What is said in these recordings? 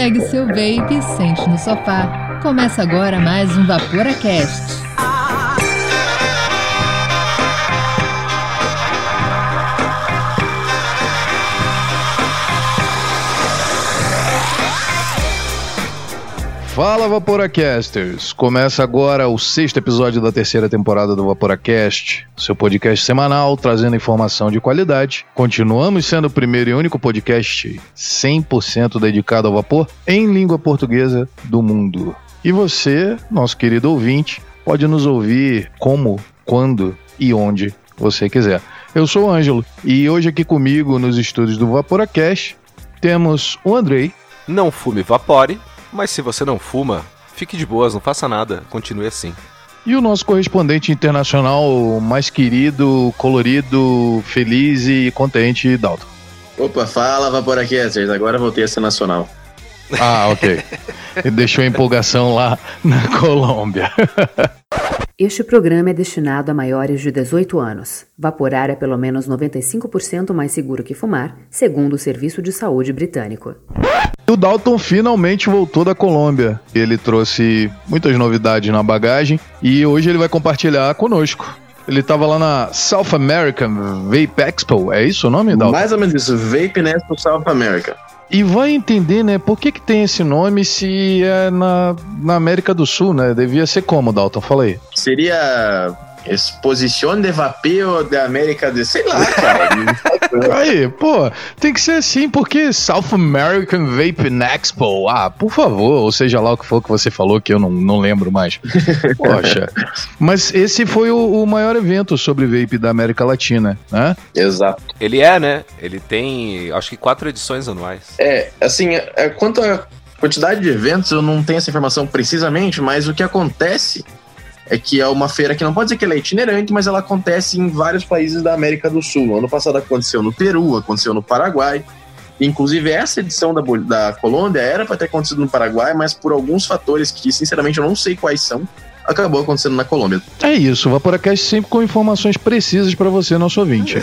Pegue seu vape e sente no sofá. Começa agora mais um VaporaCast. Fala Vaporacasters! Começa agora o sexto episódio da terceira temporada do Vaporacast, seu podcast semanal trazendo informação de qualidade. Continuamos sendo o primeiro e único podcast 100% dedicado ao vapor em língua portuguesa do mundo. E você, nosso querido ouvinte, pode nos ouvir como, quando e onde você quiser. Eu sou o Ângelo e hoje aqui comigo nos estúdios do Vaporacast temos o Andrei. Não fume vapore, mas se você não fuma, fique de boas, não faça nada, continue assim. E o nosso correspondente internacional mais querido, colorido, feliz e contente, Dalton. Opa, fala Vaporacasters, agora voltei a ser nacional. Ah, ok. Deixou a empolgação lá na Colômbia. Este programa é destinado a maiores de 18 anos. Vaporar é pelo menos 95% mais seguro que fumar, segundo o Serviço de Saúde Britânico. O Dalton finalmente voltou da Colômbia. Ele trouxe muitas novidades na bagagem e hoje ele vai compartilhar conosco. Ele estava lá na South American Vape Expo, é isso o nome, Dalton? Mais ou menos isso, Vape Expo South America. E vai entender, né, por que, que tem esse nome se é na, na América do Sul, né? Devia ser como, Dalton? Fala aí. Seria Exposição de Vapeo da América do... Sei lá, cara. Aí, pô, tem que ser assim, porque South American Vape Expo, ah, por favor, ou seja lá o que for que você falou, que eu não, não lembro mais. Poxa. Mas esse foi o, o maior evento sobre vape da América Latina, né? Exato. Ele é, né? Ele tem, acho que quatro edições anuais. É, assim, é, quanto à quantidade de eventos, eu não tenho essa informação precisamente, mas o que acontece é que é uma feira que não pode dizer que ela é itinerante, mas ela acontece em vários países da América do Sul. Ano passado aconteceu no Peru, aconteceu no Paraguai. Inclusive, essa edição da, da Colômbia era para ter acontecido no Paraguai, mas por alguns fatores que, sinceramente, eu não sei quais são, acabou acontecendo na Colômbia. É isso, o Vaporacast sempre com informações precisas para você, nosso ouvinte.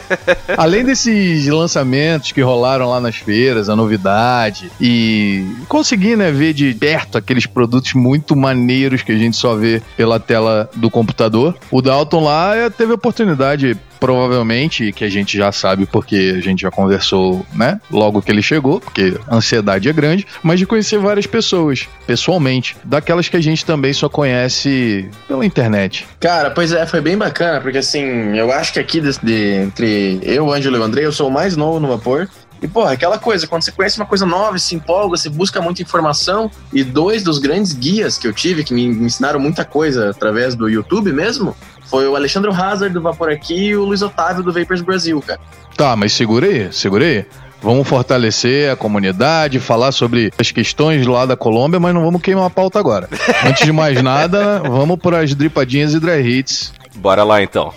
Além desses lançamentos que rolaram lá nas feiras, a novidade, e conseguir né, ver de perto aqueles produtos muito maneiros que a gente só vê pela tela do computador, o Dalton lá eh, teve a oportunidade provavelmente, que a gente já sabe porque a gente já conversou, né? Logo que ele chegou, porque a ansiedade é grande, mas de conhecer várias pessoas, pessoalmente, daquelas que a gente também só conhece pela internet. Cara, pois é, foi bem bacana, porque assim, eu acho que aqui de, de, entre eu, Ângelo e o Andrei, eu sou o mais novo no vapor. E, porra, aquela coisa, quando você conhece uma coisa nova, se empolga, você busca muita informação. E dois dos grandes guias que eu tive, que me ensinaram muita coisa através do YouTube mesmo, foi o Alexandre Hazard do Vapor Aqui e o Luiz Otávio do Vapers Brasil, cara. Tá, mas segura aí, segura aí. Vamos fortalecer a comunidade, falar sobre as questões lá da Colômbia, mas não vamos queimar a pauta agora. Antes de mais nada, vamos para as dripadinhas e dry hits. Bora lá então.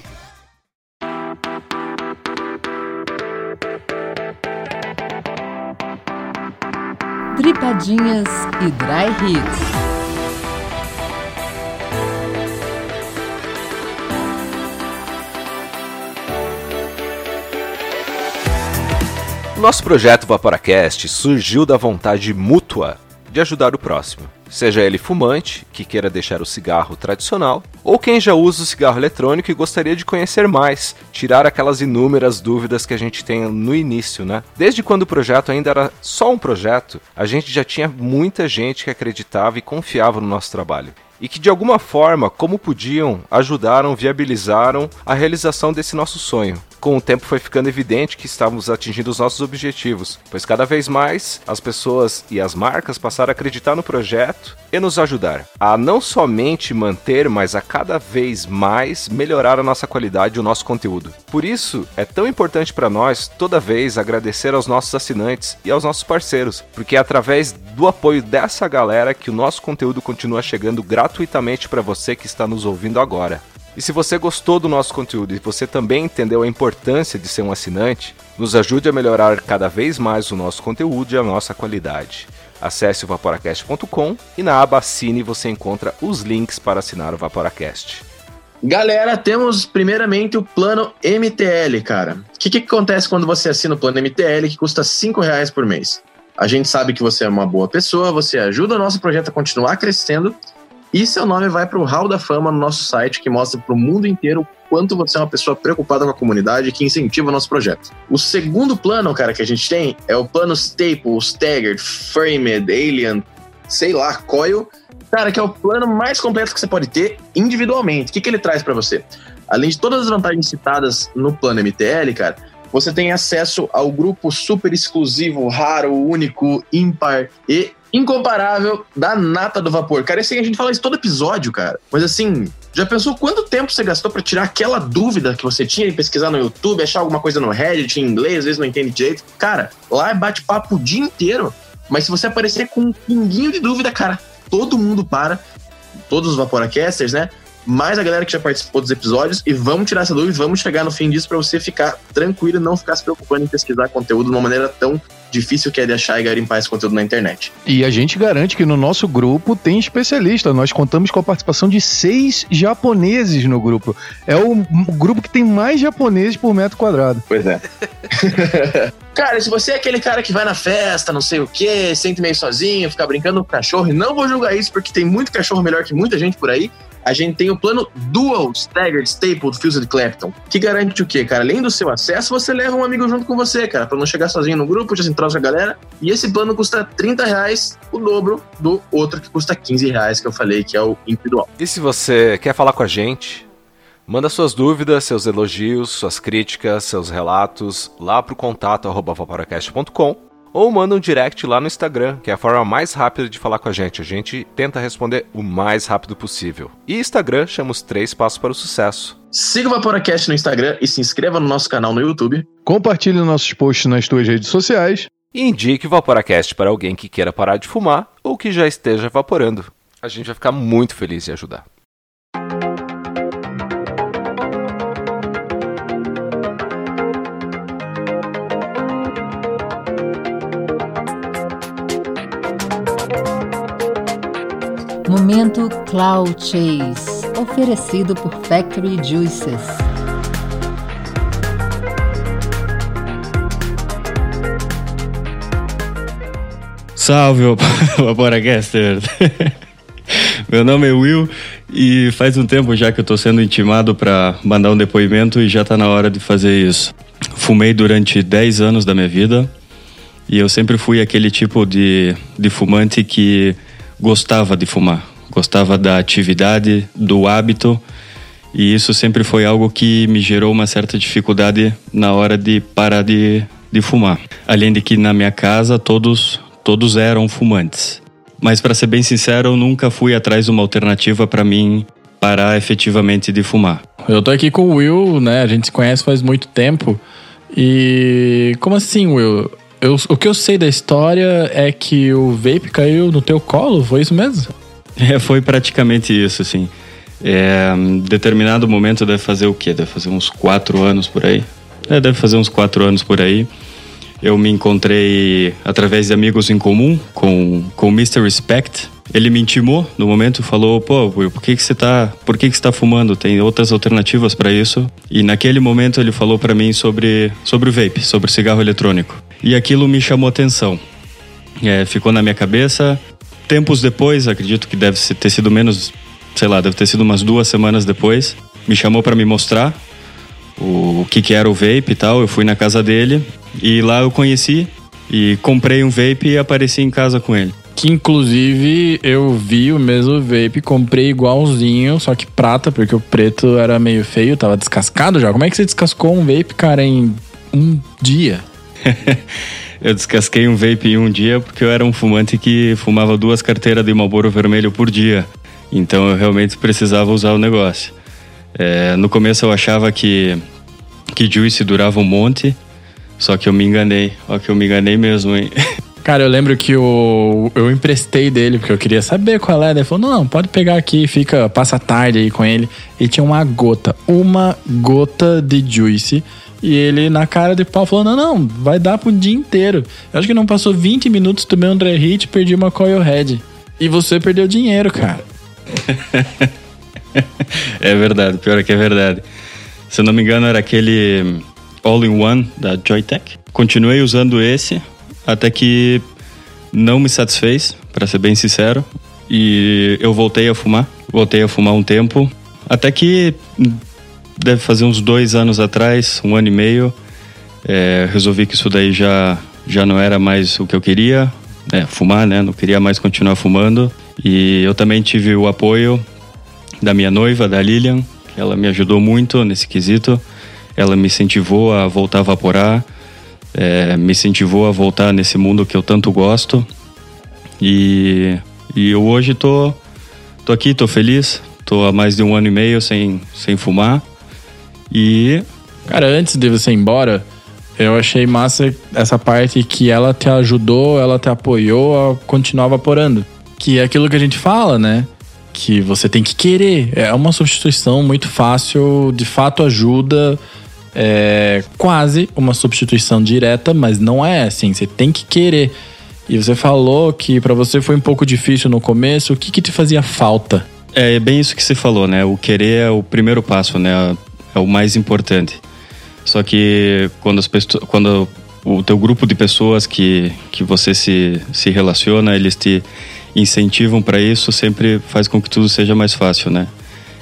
Dripadinhas e dry hits. Nosso projeto Vaporacast surgiu da vontade mútua de ajudar o próximo. Seja ele fumante, que queira deixar o cigarro tradicional, ou quem já usa o cigarro eletrônico e gostaria de conhecer mais, tirar aquelas inúmeras dúvidas que a gente tem no início, né? Desde quando o projeto ainda era só um projeto, a gente já tinha muita gente que acreditava e confiava no nosso trabalho e que de alguma forma, como podiam, ajudaram, viabilizaram a realização desse nosso sonho. Com o tempo foi ficando evidente que estávamos atingindo os nossos objetivos, pois cada vez mais as pessoas e as marcas passaram a acreditar no projeto e nos ajudar a não somente manter, mas a cada vez mais melhorar a nossa qualidade e o nosso conteúdo. Por isso, é tão importante para nós toda vez agradecer aos nossos assinantes e aos nossos parceiros, porque é através do apoio dessa galera que o nosso conteúdo continua chegando gratuitamente para você que está nos ouvindo agora. E se você gostou do nosso conteúdo e você também entendeu a importância de ser um assinante, nos ajude a melhorar cada vez mais o nosso conteúdo e a nossa qualidade. Acesse o vaporacast.com e na aba Assine você encontra os links para assinar o Vaporacast. Galera, temos primeiramente o plano MTL, cara. O que, que acontece quando você assina o plano MTL que custa 5 reais por mês? A gente sabe que você é uma boa pessoa, você ajuda o nosso projeto a continuar crescendo e seu nome vai para o Hall da Fama no nosso site, que mostra para o mundo inteiro quanto você é uma pessoa preocupada com a comunidade que incentiva o nosso projeto. O segundo plano, cara, que a gente tem é o plano Staple, Staggered, Framed, Alien, sei lá, Coil. Cara, que é o plano mais completo que você pode ter individualmente. O que, que ele traz para você? Além de todas as vantagens citadas no plano MTL, cara, você tem acesso ao grupo super exclusivo, raro, único, ímpar e incomparável da nata do vapor. Cara, assim, a gente fala isso todo episódio, cara. Mas assim, já pensou quanto tempo você gastou para tirar aquela dúvida que você tinha em pesquisar no YouTube, achar alguma coisa no Reddit em inglês, às vezes não entende direito? Cara, lá é bate-papo o dia inteiro. Mas se você aparecer com um pinguinho de dúvida, cara, todo mundo para, todos os Vaporacasters, né? mais a galera que já participou dos episódios e vamos tirar essa dúvida e vamos chegar no fim disso para você ficar tranquilo e não ficar se preocupando em pesquisar conteúdo de uma maneira tão difícil que é de achar e garimpar esse conteúdo na internet. E a gente garante que no nosso grupo tem especialista. Nós contamos com a participação de seis japoneses no grupo. É o grupo que tem mais japoneses por metro quadrado. Pois é. cara, se você é aquele cara que vai na festa, não sei o que, sente meio sozinho, fica brincando com cachorro, e não vou julgar isso porque tem muito cachorro melhor que muita gente por aí a gente tem o plano Dual Staggered Stapled Fused Clapton, que garante o quê, cara? Além do seu acesso, você leva um amigo junto com você, cara, para não chegar sozinho no grupo, já se entrosa a galera. E esse plano custa 30 reais, o dobro do outro que custa 15 reais, que eu falei, que é o individual. E se você quer falar com a gente, Manda suas dúvidas, seus elogios, suas críticas, seus relatos lá pro contato arroba ou manda um direct lá no Instagram, que é a forma mais rápida de falar com a gente. A gente tenta responder o mais rápido possível. E Instagram chama os três passos para o sucesso. Siga o Vaporacast no Instagram e se inscreva no nosso canal no YouTube. Compartilhe nossos posts nas tuas redes sociais. E indique o Vaporacast para alguém que queira parar de fumar ou que já esteja evaporando. A gente vai ficar muito feliz em ajudar. Momento Cloud Chase, oferecido por Factory Juices. Salve, Vaporacaster! Meu nome é Will e faz um tempo já que eu estou sendo intimado para mandar um depoimento e já está na hora de fazer isso. Fumei durante 10 anos da minha vida e eu sempre fui aquele tipo de, de fumante que gostava de fumar, gostava da atividade, do hábito, e isso sempre foi algo que me gerou uma certa dificuldade na hora de parar de, de fumar. Além de que na minha casa todos, todos eram fumantes. Mas para ser bem sincero, eu nunca fui atrás de uma alternativa para mim parar efetivamente de fumar. Eu tô aqui com o Will, né? A gente se conhece faz muito tempo. E como assim, Will? Eu, o que eu sei da história é que o vape caiu no teu colo, foi isso mesmo? É, foi praticamente isso, assim. É, determinado momento deve fazer o quê? Deve fazer uns quatro anos por aí. É, deve fazer uns quatro anos por aí. Eu me encontrei através de amigos em comum com, com o Mr. Respect. Ele me intimou no momento, falou: "Pô, Will, por que que você tá, por que que você tá fumando? Tem outras alternativas para isso?" E naquele momento ele falou para mim sobre sobre o vape, sobre o cigarro eletrônico. E aquilo me chamou atenção. É, ficou na minha cabeça. Tempos depois, acredito que deve ter sido menos, sei lá, deve ter sido umas duas semanas depois, me chamou para me mostrar o, o que, que era o vape e tal. Eu fui na casa dele e lá eu conheci e comprei um vape e apareci em casa com ele. Que inclusive eu vi o mesmo vape, comprei igualzinho, só que prata, porque o preto era meio feio, tava descascado já. Como é que você descascou um vape, cara, em um dia? eu descasquei um vape em um dia porque eu era um fumante que fumava duas carteiras de Marlboro vermelho por dia. Então eu realmente precisava usar o negócio. É, no começo eu achava que, que Juice durava um monte, só que eu me enganei. Ó que eu me enganei mesmo, hein? Cara, eu lembro que eu, eu emprestei dele, porque eu queria saber qual é. Ele falou, não, pode pegar aqui, fica, passa tarde aí com ele. E tinha uma gota, uma gota de Juice e ele, na cara de pau, falou: Não, não, vai dar pro dia inteiro. Eu acho que não passou 20 minutos, tomei um dry hit perdi uma coil head. E você perdeu dinheiro, cara. é verdade, pior é que é verdade. Se eu não me engano, era aquele All-in-One da Joytech. Continuei usando esse, até que não me satisfez, para ser bem sincero, e eu voltei a fumar. Voltei a fumar um tempo, até que deve fazer uns dois anos atrás, um ano e meio, é, resolvi que isso daí já, já não era mais o que eu queria, é, fumar, né? Não queria mais continuar fumando. E eu também tive o apoio da minha noiva, da Lilian, que ela me ajudou muito nesse quesito. Ela me incentivou a voltar a vaporar, é, me incentivou a voltar nesse mundo que eu tanto gosto. E, e eu hoje tô, tô aqui, tô feliz. Tô há mais de um ano e meio sem, sem fumar. E. Cara, antes de você ir embora, eu achei massa essa parte que ela te ajudou, ela te apoiou a continuar vaporando. Que é aquilo que a gente fala, né? Que você tem que querer. É uma substituição muito fácil, de fato ajuda. É quase uma substituição direta, mas não é assim. Você tem que querer. E você falou que para você foi um pouco difícil no começo. O que, que te fazia falta? É bem isso que você falou, né? O querer é o primeiro passo, né? É o mais importante. Só que quando, as pessoas, quando o teu grupo de pessoas que, que você se, se relaciona, eles te incentivam para isso, sempre faz com que tudo seja mais fácil, né?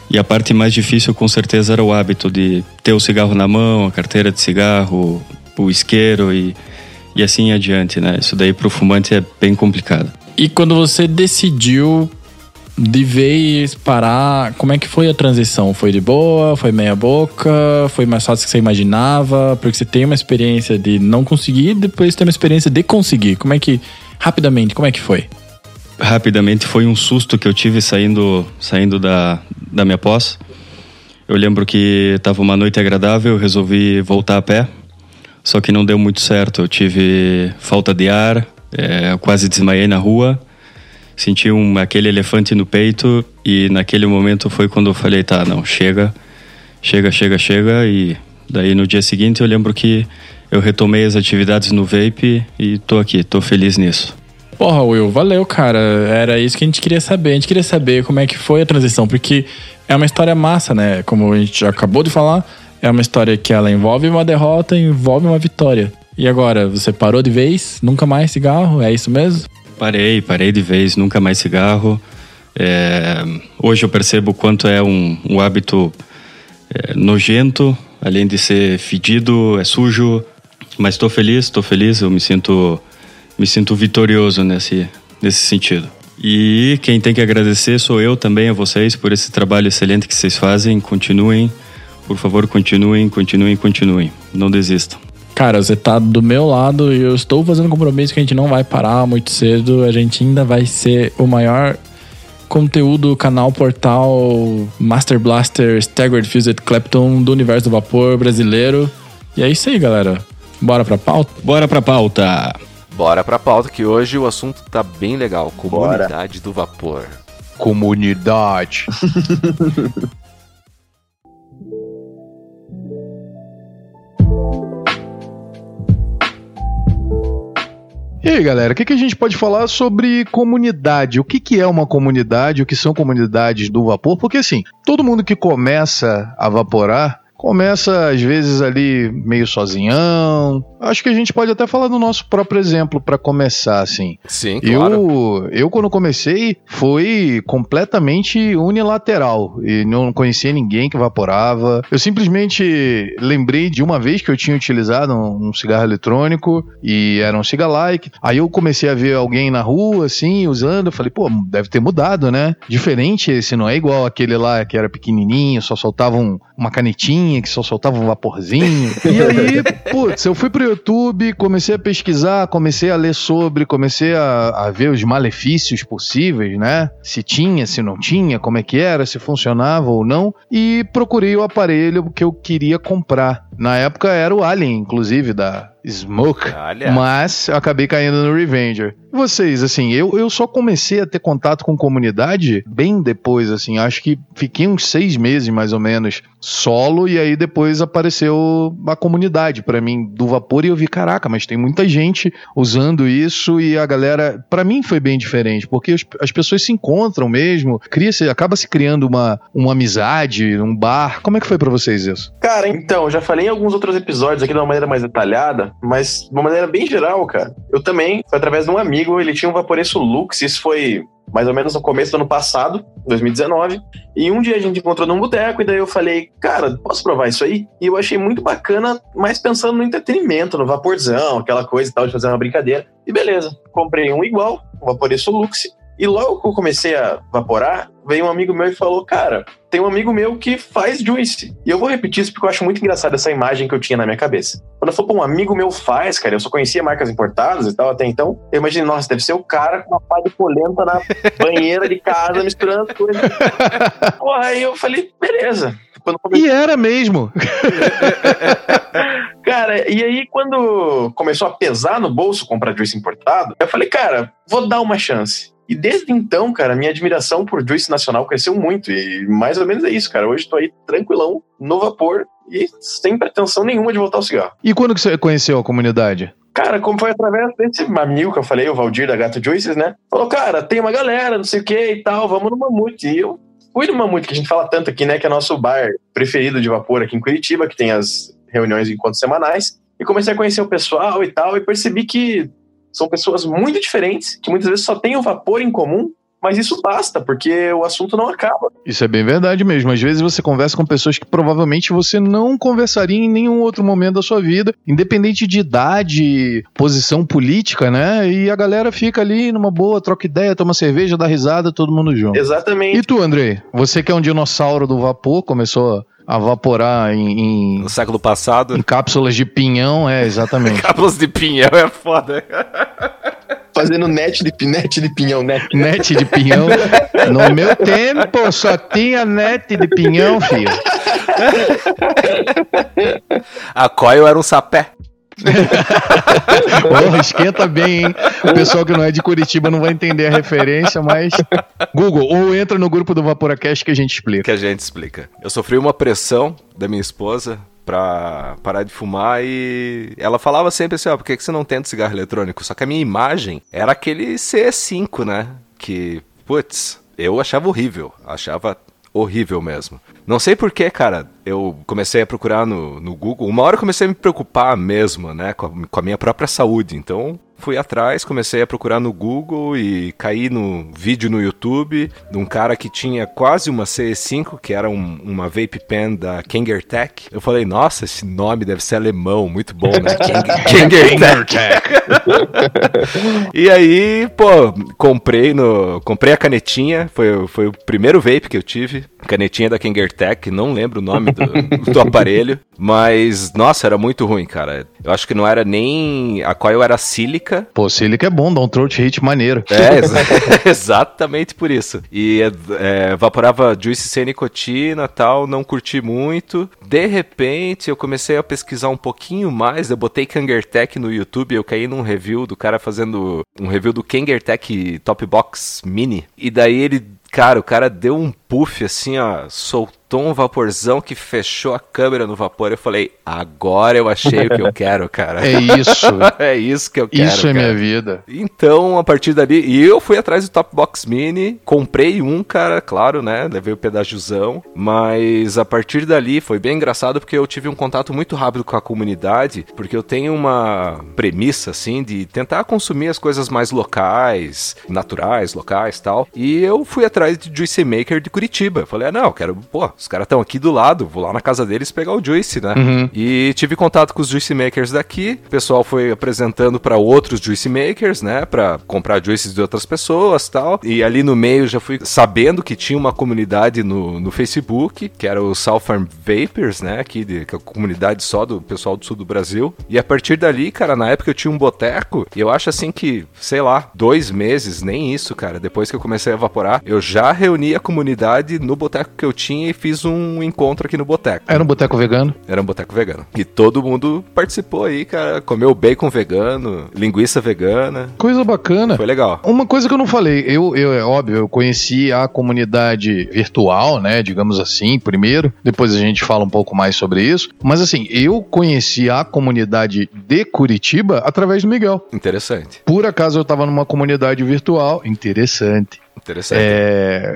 E a parte mais difícil, com certeza, era o hábito de ter o cigarro na mão, a carteira de cigarro, o isqueiro e, e assim adiante, né? Isso daí para o fumante é bem complicado. E quando você decidiu de vez parar, como é que foi a transição? Foi de boa? Foi meia boca? Foi mais fácil que você imaginava? Porque você tem uma experiência de não conseguir, depois tem uma experiência de conseguir. Como é que, rapidamente, como é que foi? Rapidamente foi um susto que eu tive saindo, saindo da, da minha pós. Eu lembro que estava uma noite agradável, resolvi voltar a pé, só que não deu muito certo. Eu tive falta de ar, é, quase desmaiei na rua senti um, aquele elefante no peito e naquele momento foi quando eu falei, tá, não, chega, chega, chega, chega e daí no dia seguinte eu lembro que eu retomei as atividades no vape e tô aqui, tô feliz nisso. Porra, Will, valeu, cara. Era isso que a gente queria saber. A gente queria saber como é que foi a transição, porque é uma história massa, né? Como a gente acabou de falar, é uma história que ela envolve uma derrota, envolve uma vitória. E agora, você parou de vez? Nunca mais cigarro? É isso mesmo? Parei, parei de vez, nunca mais cigarro. É, hoje eu percebo quanto é um, um hábito é, nojento, além de ser fedido, é sujo. Mas estou feliz, estou feliz, eu me sinto, me sinto vitorioso nesse, nesse sentido. E quem tem que agradecer sou eu também a vocês por esse trabalho excelente que vocês fazem. Continuem, por favor, continuem, continuem, continuem. Não desistam. Cara, você tá do meu lado e eu estou fazendo compromisso que a gente não vai parar muito cedo. A gente ainda vai ser o maior conteúdo, canal, portal, Master Blaster, Staggered Fused Clapton do universo do vapor brasileiro. E é isso aí, galera. Bora pra pauta? Bora pra pauta! Bora pra pauta que hoje o assunto tá bem legal. Comunidade Bora. do vapor. Comunidade. E aí, galera, o que, que a gente pode falar sobre comunidade? O que, que é uma comunidade? O que são comunidades do vapor? Porque, assim, todo mundo que começa a vaporar começa às vezes ali meio sozinhão. Acho que a gente pode até falar do nosso próprio exemplo para começar assim. Sim, claro. Eu, eu quando comecei foi completamente unilateral e não conhecia ninguém que vaporava. Eu simplesmente lembrei de uma vez que eu tinha utilizado um, um cigarro eletrônico e era um cigalike. Aí eu comecei a ver alguém na rua assim usando, eu falei, pô, deve ter mudado, né? Diferente esse não é igual aquele lá que era pequenininho, só soltava um, uma canetinha que só soltava um vaporzinho. e aí, putz, eu fui pro YouTube, comecei a pesquisar, comecei a ler sobre, comecei a, a ver os malefícios possíveis, né? Se tinha, se não tinha, como é que era, se funcionava ou não. E procurei o aparelho que eu queria comprar. Na época era o Alien, inclusive, da Smoke. Olha. Mas eu acabei caindo no Revenger. Vocês, assim, eu, eu só comecei a ter contato com comunidade bem depois, assim. Acho que fiquei uns seis meses, mais ou menos, solo. E aí depois apareceu a comunidade para mim do vapor. E eu vi, caraca, mas tem muita gente usando isso. E a galera, para mim foi bem diferente. Porque as, as pessoas se encontram mesmo. Cria -se, acaba se criando uma, uma amizade, um bar. Como é que foi para vocês isso? Cara, então, já falei em alguns outros episódios aqui de uma maneira mais detalhada mas de uma maneira bem geral, cara. Eu também, foi através de um amigo, ele tinha um Vaporeço Lux, isso foi mais ou menos no começo do ano passado, 2019. E um dia a gente encontrou num boteco e daí eu falei, cara, posso provar isso aí? E eu achei muito bacana, mas pensando no entretenimento, no vaporzão, aquela coisa e tal, de fazer uma brincadeira. E beleza, comprei um igual, um Vaporeço Lux, e logo que eu comecei a vaporar, veio um amigo meu e falou: Cara, tem um amigo meu que faz juice. E eu vou repetir isso porque eu acho muito engraçado essa imagem que eu tinha na minha cabeça. Quando eu falei, pô, um amigo meu faz, cara, eu só conhecia marcas importadas e tal até então. Eu imaginei, nossa, deve ser o cara com uma pá de polenta na banheira de casa misturando as coisas. Porra, aí eu falei: Beleza. Comecei... E era mesmo. cara, e aí quando começou a pesar no bolso comprar juice importado, eu falei, cara, vou dar uma chance. E desde então, cara, minha admiração por Juice Nacional cresceu muito. E mais ou menos é isso, cara. Hoje tô aí tranquilão, no vapor e sem pretensão nenhuma de voltar ao cigarro. E quando que você conheceu a comunidade? Cara, como foi através desse amigo que eu falei, o Valdir da Gato Juices, né? Falou, cara, tem uma galera, não sei o que e tal, vamos no Mamute. E eu fui no Mamute, que a gente fala tanto aqui, né? Que é nosso bar preferido de vapor aqui em Curitiba, que tem as reuniões e encontros semanais. E comecei a conhecer o pessoal e tal, e percebi que são pessoas muito diferentes, que muitas vezes só têm o vapor em comum, mas isso basta, porque o assunto não acaba. Isso é bem verdade mesmo. Às vezes você conversa com pessoas que provavelmente você não conversaria em nenhum outro momento da sua vida, independente de idade, posição política, né? E a galera fica ali numa boa, troca ideia, toma cerveja, dá risada, todo mundo junto. Exatamente. E tu, Andrei? Você que é um dinossauro do vapor, começou a vaporar em, em, No século passado. Em cápsulas de pinhão, é, exatamente. cápsulas de pinhão é foda. Fazendo net de, net de pinhão, net. Net de pinhão. No meu tempo só tinha net de pinhão, filho. A coil era um sapé. Porra, esquenta bem, hein? O pessoal que não é de Curitiba não vai entender a referência, mas. Google, ou entra no grupo do Vaporacast que a gente explica. Que a gente explica. Eu sofri uma pressão da minha esposa pra parar de fumar e ela falava sempre assim, ó, por que, que você não tenta cigarro eletrônico? Só que a minha imagem era aquele C5, né? Que, putz, eu achava horrível, achava horrível mesmo. Não sei porquê, cara, eu comecei a procurar no, no Google. Uma hora eu comecei a me preocupar mesmo, né, com a, com a minha própria saúde. Então, fui atrás, comecei a procurar no Google e caí no vídeo no YouTube de um cara que tinha quase uma CE5, que era um, uma vape pen da Kangertech. Eu falei, nossa, esse nome deve ser alemão, muito bom, né? Kangertech. e aí, pô, comprei no, comprei a canetinha, foi, foi o primeiro vape que eu tive, canetinha da Kangertech, não lembro o nome do, do aparelho, mas nossa, era muito ruim, cara. Eu acho que não era nem a coil era sílica. Pô, sílica é bom, dá um throat hit maneiro. É, exa exatamente por isso. E é, evaporava juice sem nicotina tal, não curti muito. De repente, eu comecei a pesquisar um pouquinho mais, eu botei Kangertech no YouTube, eu caí num review do cara fazendo um review do Kangertech Top Box Mini. E daí ele Cara, o cara deu um puff assim, ó, soltou um vaporzão que fechou a câmera no vapor. Eu falei, agora eu achei o que eu quero, cara. É isso. é isso que eu quero. Isso é cara. minha vida. Então, a partir dali, e eu fui atrás do Top Box Mini, comprei um, cara, claro, né? Levei o pedágiozão, mas a partir dali foi bem engraçado porque eu tive um contato muito rápido com a comunidade, porque eu tenho uma premissa, assim, de tentar consumir as coisas mais locais, naturais, locais tal. E eu fui atrás de Juice Maker de Curitiba. Eu falei, ah, não, quero, pô, os caras estão aqui do lado, vou lá na casa deles pegar o Juice, né? Uhum. E tive contato com os Juice Makers daqui, o pessoal foi apresentando para outros Juice Makers, né, para comprar juices de outras pessoas tal. E ali no meio já fui sabendo que tinha uma comunidade no, no Facebook, que era o South Farm Vapors, né, aqui, de, que é a comunidade só do pessoal do sul do Brasil. E a partir dali, cara, na época eu tinha um boteco, e eu acho assim que, sei lá, dois meses, nem isso, cara, depois que eu comecei a evaporar, eu já reuni a comunidade no boteco que eu tinha e fiz um encontro aqui no boteco. Era um boteco vegano? Era um boteco vegano. E todo mundo participou aí, cara. Comeu bacon vegano, linguiça vegana. Coisa bacana. Foi legal. Uma coisa que eu não falei, eu, eu é óbvio, eu conheci a comunidade virtual, né, digamos assim, primeiro, depois a gente fala um pouco mais sobre isso, mas assim, eu conheci a comunidade de Curitiba através do Miguel. Interessante. Por acaso eu tava numa comunidade virtual, interessante. Interessante. É...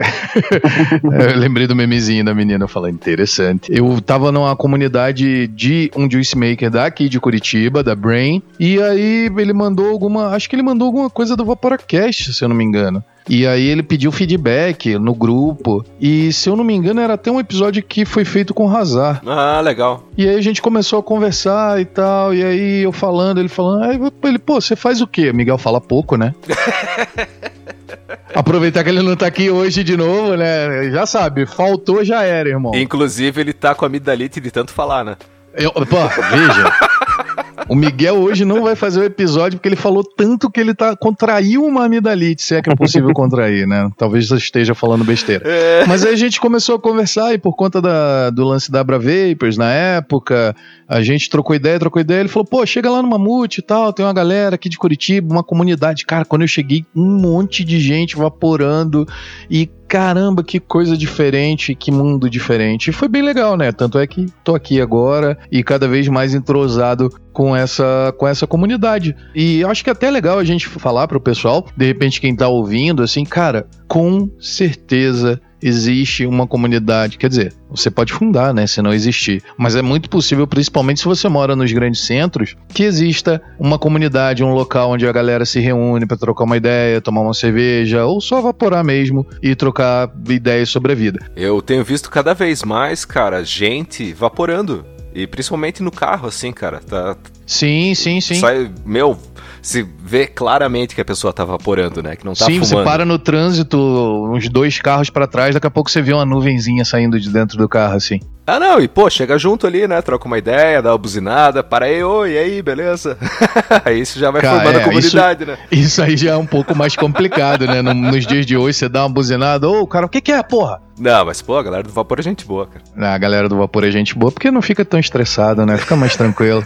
eu lembrei do memezinho da menina falando interessante. Eu tava numa comunidade de um juice maker daqui de Curitiba, da Brain, e aí ele mandou alguma, acho que ele mandou alguma coisa do Vaporacast, se eu não me engano. E aí ele pediu feedback no grupo. E se eu não me engano, era até um episódio que foi feito com Razar. Ah, legal. E aí a gente começou a conversar e tal. E aí eu falando, ele falando. Aí ele, pô, você faz o quê? Miguel fala pouco, né? Aproveitar que ele não tá aqui hoje de novo, né? Já sabe, faltou já era, irmão. Inclusive, ele tá com a amidalite de tanto falar, né? Eu, pô, veja. O Miguel hoje não vai fazer o episódio porque ele falou tanto que ele tá contraiu uma amidalite, se é que é possível contrair, né? Talvez você esteja falando besteira. É. Mas aí a gente começou a conversar e por conta da, do lance da Abra Vapers na época, a gente trocou ideia, trocou ideia. Ele falou, pô, chega lá no Mamute e tal, tem uma galera aqui de Curitiba, uma comunidade. Cara, quando eu cheguei, um monte de gente vaporando e caramba, que coisa diferente, que mundo diferente. E foi bem legal, né? Tanto é que tô aqui agora e cada vez mais entrosado com essa, com essa comunidade. E acho que é até legal a gente falar pro pessoal, de repente quem tá ouvindo, assim, cara, com certeza existe uma comunidade. Quer dizer, você pode fundar, né? Se não existir. Mas é muito possível, principalmente se você mora nos grandes centros, que exista uma comunidade, um local onde a galera se reúne para trocar uma ideia, tomar uma cerveja ou só evaporar mesmo e trocar ideias sobre a vida. Eu tenho visto cada vez mais, cara, gente vaporando. E principalmente no carro, assim, cara. Tá, sim, sim, sim. Sai, meu, se vê claramente que a pessoa tá vaporando, né? Que não tá Sim, fumando. você para no trânsito, uns dois carros para trás, daqui a pouco você vê uma nuvenzinha saindo de dentro do carro, assim. Ah, não, e pô, chega junto ali, né? Troca uma ideia, dá uma buzinada, para aí, oi, e aí, beleza? aí isso já vai Cara, formando é, a comunidade, isso, né? Isso aí já é um pouco mais complicado, né? Nos dias de hoje, você dá uma buzinada, ô, cara, o que, que é, porra? Não, mas pô, a galera do vapor é gente boa, cara. Ah, a galera do vapor é gente boa porque não fica tão estressado, né? Fica mais tranquilo.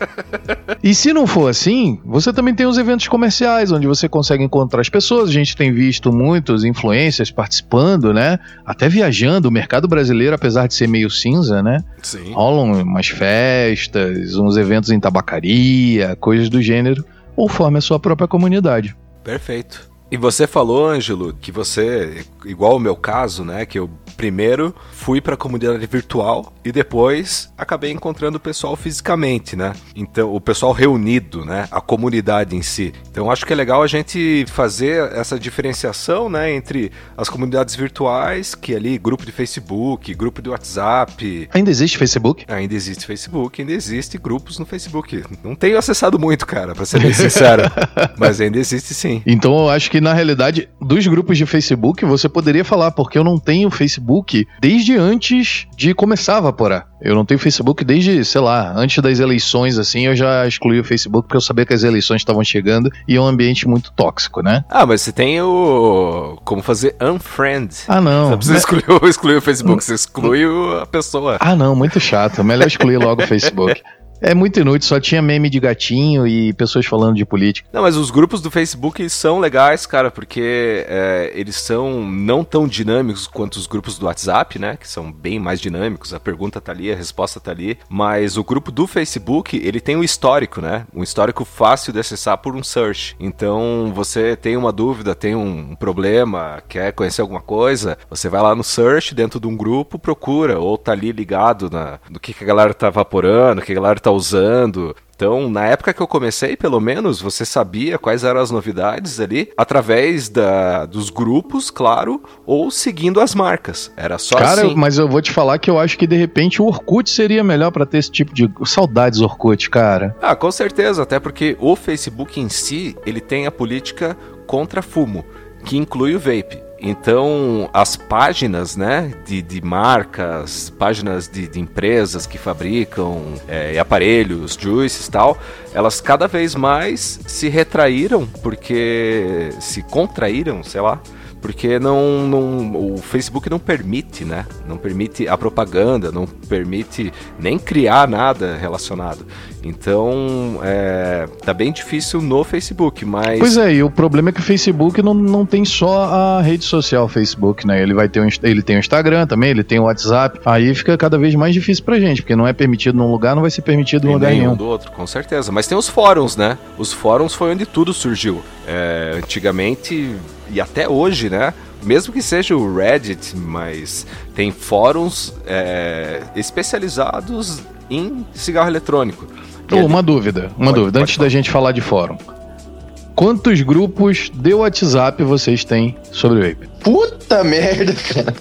e se não for assim, você também tem os eventos comerciais, onde você consegue encontrar as pessoas. A gente tem visto muitos influencers participando, né? Até viajando. O mercado brasileiro, apesar de ser meio cinza, né? Sim rolam umas festas, uns eventos em tabacaria, coisas do gênero, ou forme a sua própria comunidade. Perfeito. E você falou, Ângelo, que você, igual o meu caso, né, que eu primeiro fui para a comunidade virtual e depois acabei encontrando o pessoal fisicamente, né? Então, o pessoal reunido, né, a comunidade em si. Então, acho que é legal a gente fazer essa diferenciação, né, entre as comunidades virtuais, que é ali grupo de Facebook, grupo de WhatsApp. Ainda existe Facebook? Ainda existe Facebook, ainda existe grupos no Facebook. Não tenho acessado muito, cara, para ser bem sincero, mas ainda existe sim. Então, eu acho que na realidade, dos grupos de Facebook, você poderia falar, porque eu não tenho Facebook desde antes de começar a vaporar. Eu não tenho Facebook desde, sei lá, antes das eleições, assim, eu já excluí o Facebook porque eu sabia que as eleições estavam chegando e é um ambiente muito tóxico, né? Ah, mas você tem o. Como fazer unfriend. Ah, não. Você não precisa excluir, excluir o Facebook, você exclui a pessoa. Ah, não, muito chato. Melhor excluir logo o Facebook. É muito inútil, só tinha meme de gatinho e pessoas falando de política. Não, mas os grupos do Facebook são legais, cara, porque é, eles são não tão dinâmicos quanto os grupos do WhatsApp, né? Que são bem mais dinâmicos. A pergunta tá ali, a resposta tá ali. Mas o grupo do Facebook, ele tem um histórico, né? Um histórico fácil de acessar por um search. Então, você tem uma dúvida, tem um problema, quer conhecer alguma coisa, você vai lá no search dentro de um grupo, procura, ou tá ali ligado na, no que, que a galera tá vaporando, o que a galera tá usando. Então, na época que eu comecei, pelo menos, você sabia quais eram as novidades ali através da, dos grupos, claro, ou seguindo as marcas. Era só Cara, assim. mas eu vou te falar que eu acho que de repente o Orkut seria melhor para ter esse tipo de saudades Orkut, cara. Ah, com certeza, até porque o Facebook em si, ele tem a política contra fumo, que inclui o vape. Então, as páginas né, de, de marcas, páginas de, de empresas que fabricam é, aparelhos, juices e tal, elas cada vez mais se retraíram, porque se contraíram, sei lá, porque não, não, o Facebook não permite, né? Não permite a propaganda, não permite nem criar nada relacionado. Então, é, tá bem difícil no Facebook, mas... Pois é, e o problema é que o Facebook não, não tem só a rede social Facebook, né? Ele vai ter um, ele tem o Instagram também, ele tem o WhatsApp. Aí fica cada vez mais difícil pra gente, porque não é permitido num lugar, não vai ser permitido em lugar nenhum. do outro, com certeza. Mas tem os fóruns, né? Os fóruns foi onde tudo surgiu. É, antigamente e até hoje, né? mesmo que seja o Reddit, mas tem fóruns é, especializados em cigarro eletrônico. Oh, uma dúvida, uma Pode- dúvida, pode antes falar. da gente falar de fórum. Quantos grupos de WhatsApp vocês têm sobre o Vape? Puta merda, cara.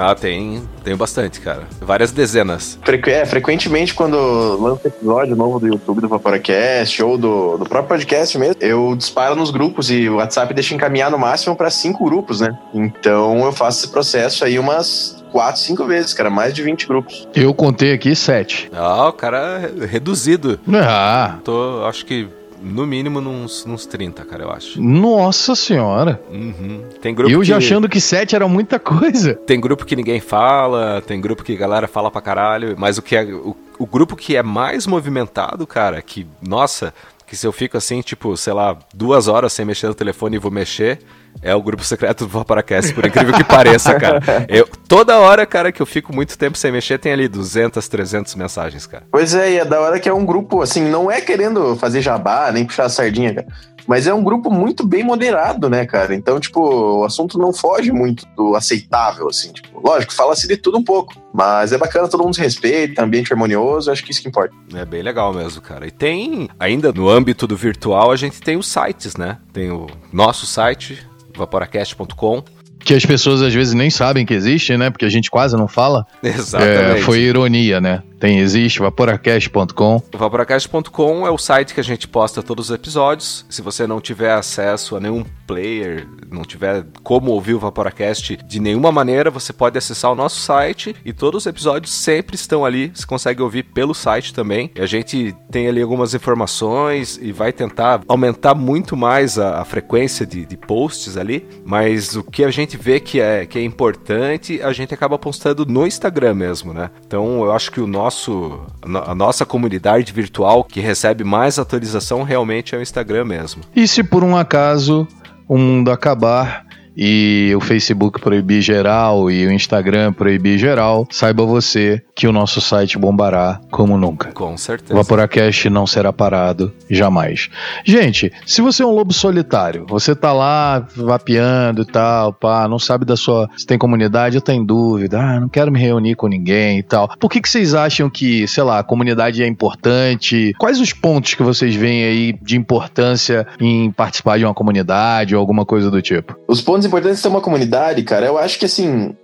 Ah, tem, tem bastante, cara. Várias dezenas. Frequ- é, frequentemente quando lança episódio novo do YouTube do Vaporacast ou do, do próprio podcast mesmo, eu disparo nos grupos e o WhatsApp deixa encaminhar no máximo para cinco grupos, né? Então eu faço esse processo aí umas quatro, cinco vezes, cara, mais de 20 grupos. Eu contei aqui sete. Ah, o cara é reduzido. Ah, Tô, acho que no mínimo nos, nos 30, cara, eu acho. nossa senhora. Uhum. Tem grupo eu já que, achando que sete era muita coisa. Tem grupo que ninguém fala, tem grupo que a galera fala pra caralho, mas o que é. O, o grupo que é mais movimentado, cara, que, nossa, que se eu fico assim, tipo, sei lá, duas horas sem mexer no telefone e vou mexer, é o grupo secreto do Vaporacast, por incrível que pareça, cara. Eu, toda hora, cara, que eu fico muito tempo sem mexer, tem ali 200, 300 mensagens, cara. Pois é, e é da hora que é um grupo, assim, não é querendo fazer jabá, nem puxar a sardinha, cara. Mas é um grupo muito bem moderado, né, cara? Então, tipo, o assunto não foge muito do aceitável, assim. Tipo, lógico, fala-se de tudo um pouco. Mas é bacana, todo mundo se respeita, ambiente harmonioso, acho que isso que importa. É bem legal mesmo, cara. E tem, ainda no âmbito do virtual, a gente tem os sites, né? Tem o nosso site, vaporacast.com. Que as pessoas às vezes nem sabem que existe, né? Porque a gente quase não fala. Exatamente. É, foi ironia, né? Tem, existe, vaporacast.com. O Vaporacast.com é o site que a gente posta todos os episódios. Se você não tiver acesso a nenhum player, não tiver como ouvir o Vaporacast de nenhuma maneira, você pode acessar o nosso site e todos os episódios sempre estão ali. Você consegue ouvir pelo site também. E a gente tem ali algumas informações e vai tentar aumentar muito mais a, a frequência de, de posts ali. Mas o que a gente vê que é, que é importante, a gente acaba postando no Instagram mesmo, né? Então eu acho que o nosso a no- a nossa comunidade virtual que recebe mais atualização realmente é o Instagram mesmo. E se por um acaso o mundo acabar e o Facebook proibir geral e o Instagram proibir geral, saiba você que o nosso site bombará como nunca. Com O certeza. Vaporacast não será parado jamais. Gente, se você é um lobo solitário, você tá lá vapeando e tal, pá, não sabe da sua. Se tem comunidade, eu tenho dúvida, ah, não quero me reunir com ninguém e tal. Por que, que vocês acham que, sei lá, a comunidade é importante? Quais os pontos que vocês veem aí de importância em participar de uma comunidade ou alguma coisa do tipo? Os pontos importantes de ter uma comunidade, cara, eu acho que assim.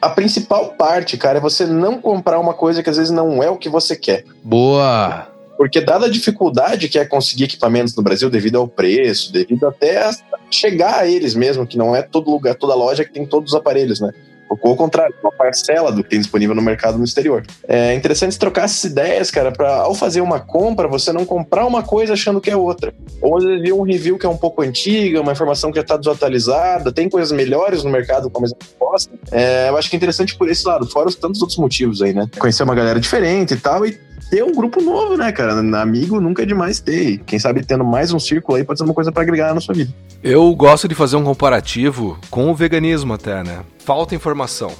A principal parte, cara, é você não comprar uma coisa que às vezes não é o que você quer. Boa! Porque dada a dificuldade que é conseguir equipamentos no Brasil devido ao preço, devido até a chegar a eles mesmo, que não é todo lugar, toda loja que tem todos os aparelhos, né? Ou ao contrário, uma parcela do que tem disponível no mercado no exterior. É interessante trocar essas ideias, cara, para ao fazer uma compra, você não comprar uma coisa achando que é outra. Ou ver um review que é um pouco antiga, uma informação que já está desatualizada, tem coisas melhores no mercado com a mesma proposta. É, eu acho que é interessante por esse lado, fora os tantos outros motivos aí, né? Conhecer uma galera diferente e tal, e ter um grupo novo, né, cara? Amigo nunca é demais ter. Quem sabe tendo mais um círculo aí pode ser uma coisa pra agregar na sua vida. Eu gosto de fazer um comparativo com o veganismo até, né? Falta informação.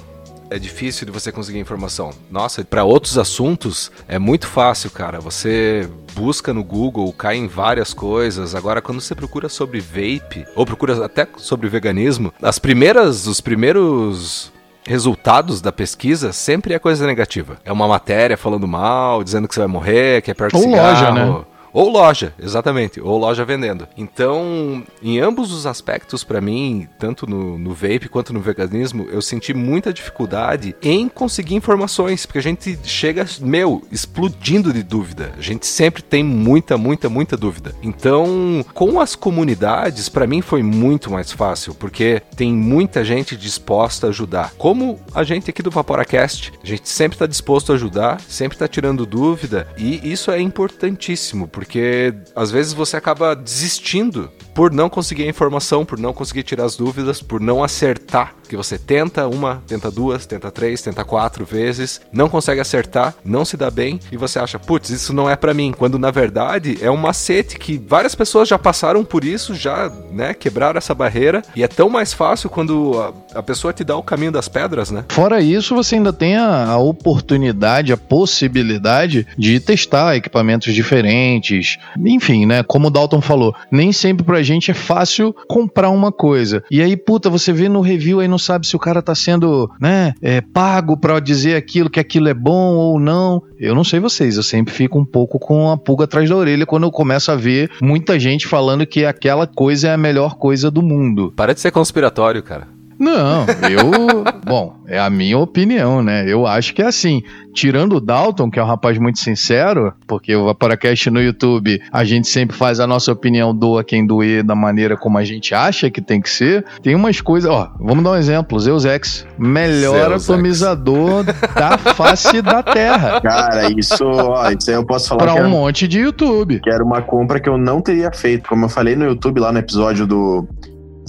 É difícil de você conseguir informação. Nossa, para outros assuntos é muito fácil, cara. Você busca no Google, cai em várias coisas. Agora, quando você procura sobre vape, ou procura até sobre veganismo, as primeiras, os primeiros resultados da pesquisa sempre é coisa negativa. É uma matéria falando mal, dizendo que você vai morrer, que é perto de Ou cigarro. loja, né? Ou loja, exatamente. Ou loja vendendo. Então, em ambos os aspectos, pra mim, tanto no, no vape quanto no veganismo, eu senti muita dificuldade em conseguir informações, porque a gente chega, meu, explodindo de dúvida. A gente sempre tem muita, muita, muita dúvida. Então, com as comunidades, pra mim foi muito mais fácil, porque tem muita gente disposta a ajudar. Como a gente aqui do Vaporacast, a gente sempre tá disposto a ajudar, sempre tá tirando dúvida, e isso é importantíssimo, porque às vezes você acaba desistindo por não conseguir a informação, por não conseguir tirar as dúvidas, por não acertar que você tenta uma, tenta duas, tenta três, tenta quatro vezes, não consegue acertar, não se dá bem e você acha, putz, isso não é para mim, quando na verdade é um macete que várias pessoas já passaram por isso, já, né, quebraram essa barreira e é tão mais fácil quando a, a pessoa te dá o caminho das pedras, né? Fora isso, você ainda tem a, a oportunidade, a possibilidade de testar equipamentos diferentes, enfim, né? Como o Dalton falou, nem sempre pra gente é fácil comprar uma coisa. E aí, puta, você vê no review aí não sabe se o cara tá sendo, né, é, pago pra dizer aquilo, que aquilo é bom ou não. Eu não sei vocês, eu sempre fico um pouco com a pulga atrás da orelha quando eu começo a ver muita gente falando que aquela coisa é a melhor coisa do mundo. Para de ser conspiratório, cara. Não, eu. bom, é a minha opinião, né? Eu acho que é assim. Tirando o Dalton, que é um rapaz muito sincero, porque o Vaporacast no YouTube, a gente sempre faz a nossa opinião, doa quem doer, da maneira como a gente acha que tem que ser. Tem umas coisas. Ó, vamos dar um exemplo: Zeus X, melhor Zeus atomizador da face da Terra. Cara, isso, ó, isso aí eu posso falar Pra um era, monte de YouTube. que era uma compra que eu não teria feito. Como eu falei no YouTube lá no episódio do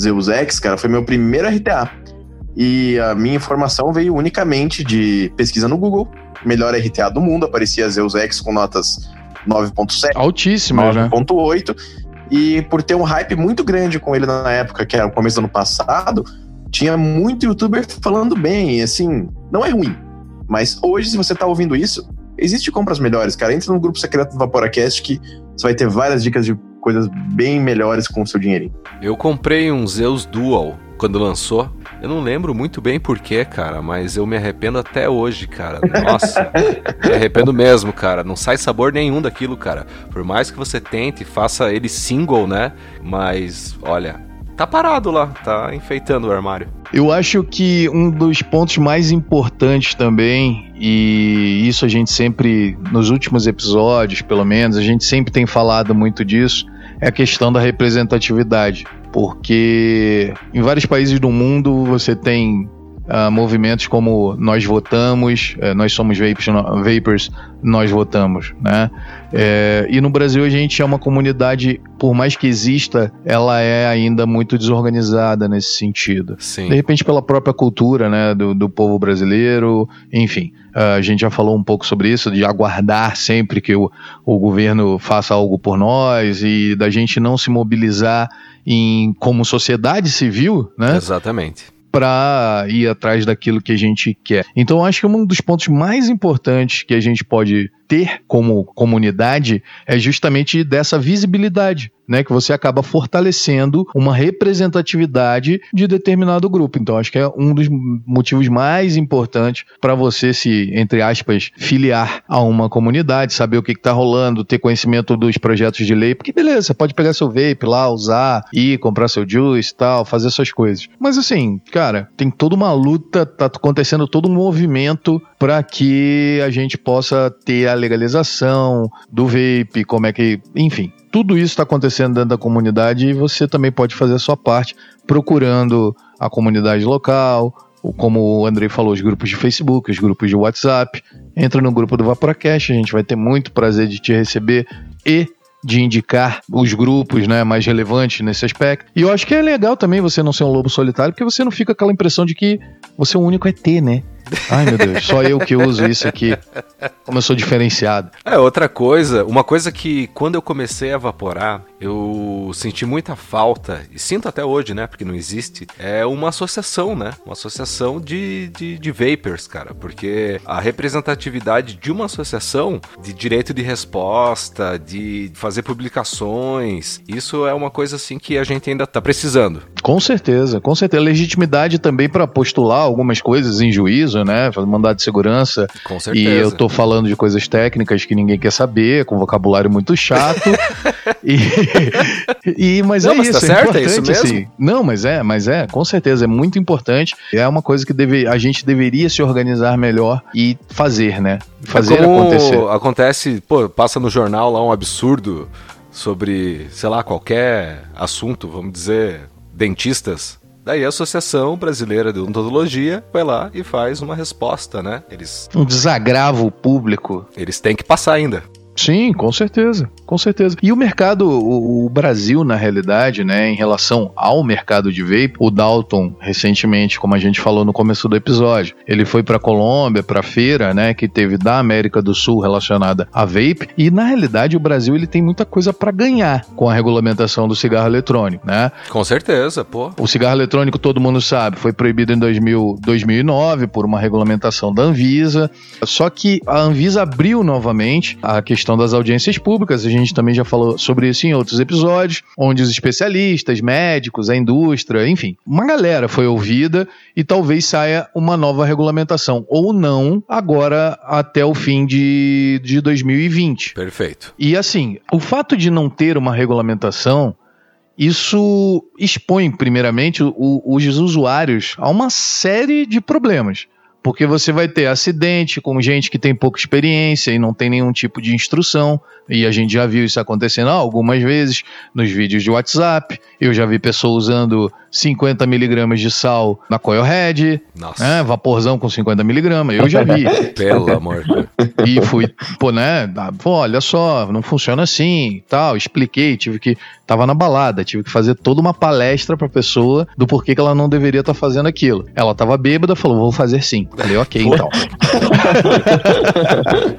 Zeus X, cara, foi meu primeiro RTA. E a minha informação veio unicamente de pesquisa no Google. Melhor RTA do mundo, aparecia Zeus X com notas 9.7. Altíssimas, né? 9.8. E por ter um hype muito grande com ele na época, que era o começo do ano passado, tinha muito youtuber falando bem. E assim, não é ruim. Mas hoje, se você tá ouvindo isso, existe compras melhores, cara. Entra no grupo secreto do Vaporacast que você vai ter várias dicas de coisas bem melhores com o seu dinheirinho. Eu comprei um Zeus Dual quando lançou. Eu não lembro muito bem porquê, cara, mas eu me arrependo até hoje, cara. Nossa, me arrependo mesmo, cara. Não sai sabor nenhum daquilo, cara. Por mais que você tente, faça ele single, né? Mas, olha, tá parado lá, tá enfeitando o armário. Eu acho que um dos pontos mais importantes também, e isso a gente sempre, nos últimos episódios pelo menos, a gente sempre tem falado muito disso, é a questão da representatividade. Porque em vários países do mundo você tem ah, movimentos como Nós Votamos, eh, Nós Somos Vapers, no- Vapers, Nós Votamos, né? É, e no Brasil a gente é uma comunidade, por mais que exista, ela é ainda muito desorganizada nesse sentido. Sim. De repente pela própria cultura, né, do, do povo brasileiro, enfim. ah, a gente já falou um pouco sobre isso, de aguardar sempre que o, o governo faça algo por nós e da gente não se mobilizar em como sociedade civil, né, Exatamente. Para ir atrás daquilo que a gente quer. Então, acho que um dos pontos mais importantes que a gente pode ter como comunidade é justamente dessa visibilidade, né, que você acaba fortalecendo uma representatividade de determinado grupo. Então, acho que é um dos motivos mais importantes para você se, entre aspas, filiar a uma comunidade, saber o que está rolando, ter conhecimento dos projetos de lei, porque beleza, você pode pegar seu vape lá, usar, ir comprar seu juice tal, fazer essas coisas. Mas assim, cara, tem toda uma luta, tá acontecendo todo um movimento para que a gente possa ter a legalização do vape, como é que, enfim, tudo isso está acontecendo dentro da comunidade e você também pode fazer a sua parte procurando a comunidade local, como o Andrei falou, os grupos de Facebook, os grupos de WhatsApp. Entra no grupo do Vaporacast, a gente vai ter muito prazer de te receber e de indicar os grupos né, mais relevantes nesse aspecto. E eu acho que é legal também você não ser um lobo solitário, porque você não fica aquela impressão de que você é o único ET, né? Ai, meu Deus, só eu que uso isso aqui. Como eu sou diferenciado. É, outra coisa, uma coisa que quando eu comecei a evaporar, eu senti muita falta, e sinto até hoje, né, porque não existe, é uma associação, né, uma associação de, de, de vapers, cara, porque a representatividade de uma associação de direito de resposta, de fazer publicações, isso é uma coisa assim que a gente ainda tá precisando. Com certeza, com certeza. Legitimidade também para postular algumas coisas em juízo, né? Fazer mandado de segurança. Com E certeza. eu tô falando de coisas técnicas que ninguém quer saber, com vocabulário muito chato. e, e- mas Não, é mas isso, tá é certo, é importante, isso mesmo. assim. Não, mas é, mas é, com certeza, é muito importante. É uma coisa que deve, a gente deveria se organizar melhor e fazer, né? Fazer É como acontecer. Acontece, pô, passa no jornal lá um absurdo sobre, sei lá, qualquer assunto, vamos dizer, dentistas. Daí a Associação Brasileira de Odontologia vai lá e faz uma resposta, né? Eles, Um desagravo público. eles têm que passar ainda. Sim, com certeza, com certeza. E o mercado, o, o, Brasil, na realidade, né, em relação ao mercado de vape, o Dalton, recentemente, como a gente falou no começo do episódio, ele foi para Colômbia, para feira, né, que teve da América do Sul relacionada a vape, e na realidade o Brasil ele tem muita coisa para ganhar com a regulamentação do cigarro eletrônico, né? Com certeza, pô. O cigarro eletrônico, todo mundo sabe, foi proibido em 2000, 2009 por uma regulamentação da Anvisa, só que a Anvisa abriu novamente a questão das audiências públicas, a gente também já falou sobre isso em outros episódios, onde os especialistas, médicos, a indústria, enfim, uma galera foi ouvida e talvez saia uma nova regulamentação, ou não, agora até o fim de, de 2020. Perfeito. E assim, o fato de não ter uma regulamentação isso expõe, primeiramente, o, os usuários a uma série de problemas. Porque você vai ter acidente com gente que tem pouca experiência e não tem nenhum tipo de instrução. E a gente já viu isso acontecendo algumas vezes nos vídeos de WhatsApp. Eu já vi pessoa usando 50 miligramas de sal na Coilhead. Nossa. Né? Vaporzão com 50 miligramas. Eu já vi. Pelo amor E fui, pô, né? Pô, olha só, não funciona assim tal. Expliquei, tive que. Tava na balada, tive que fazer toda uma palestra pra pessoa do porquê que ela não deveria estar tá fazendo aquilo. Ela tava bêbada, falou, vou fazer sim. Falei, ok, então.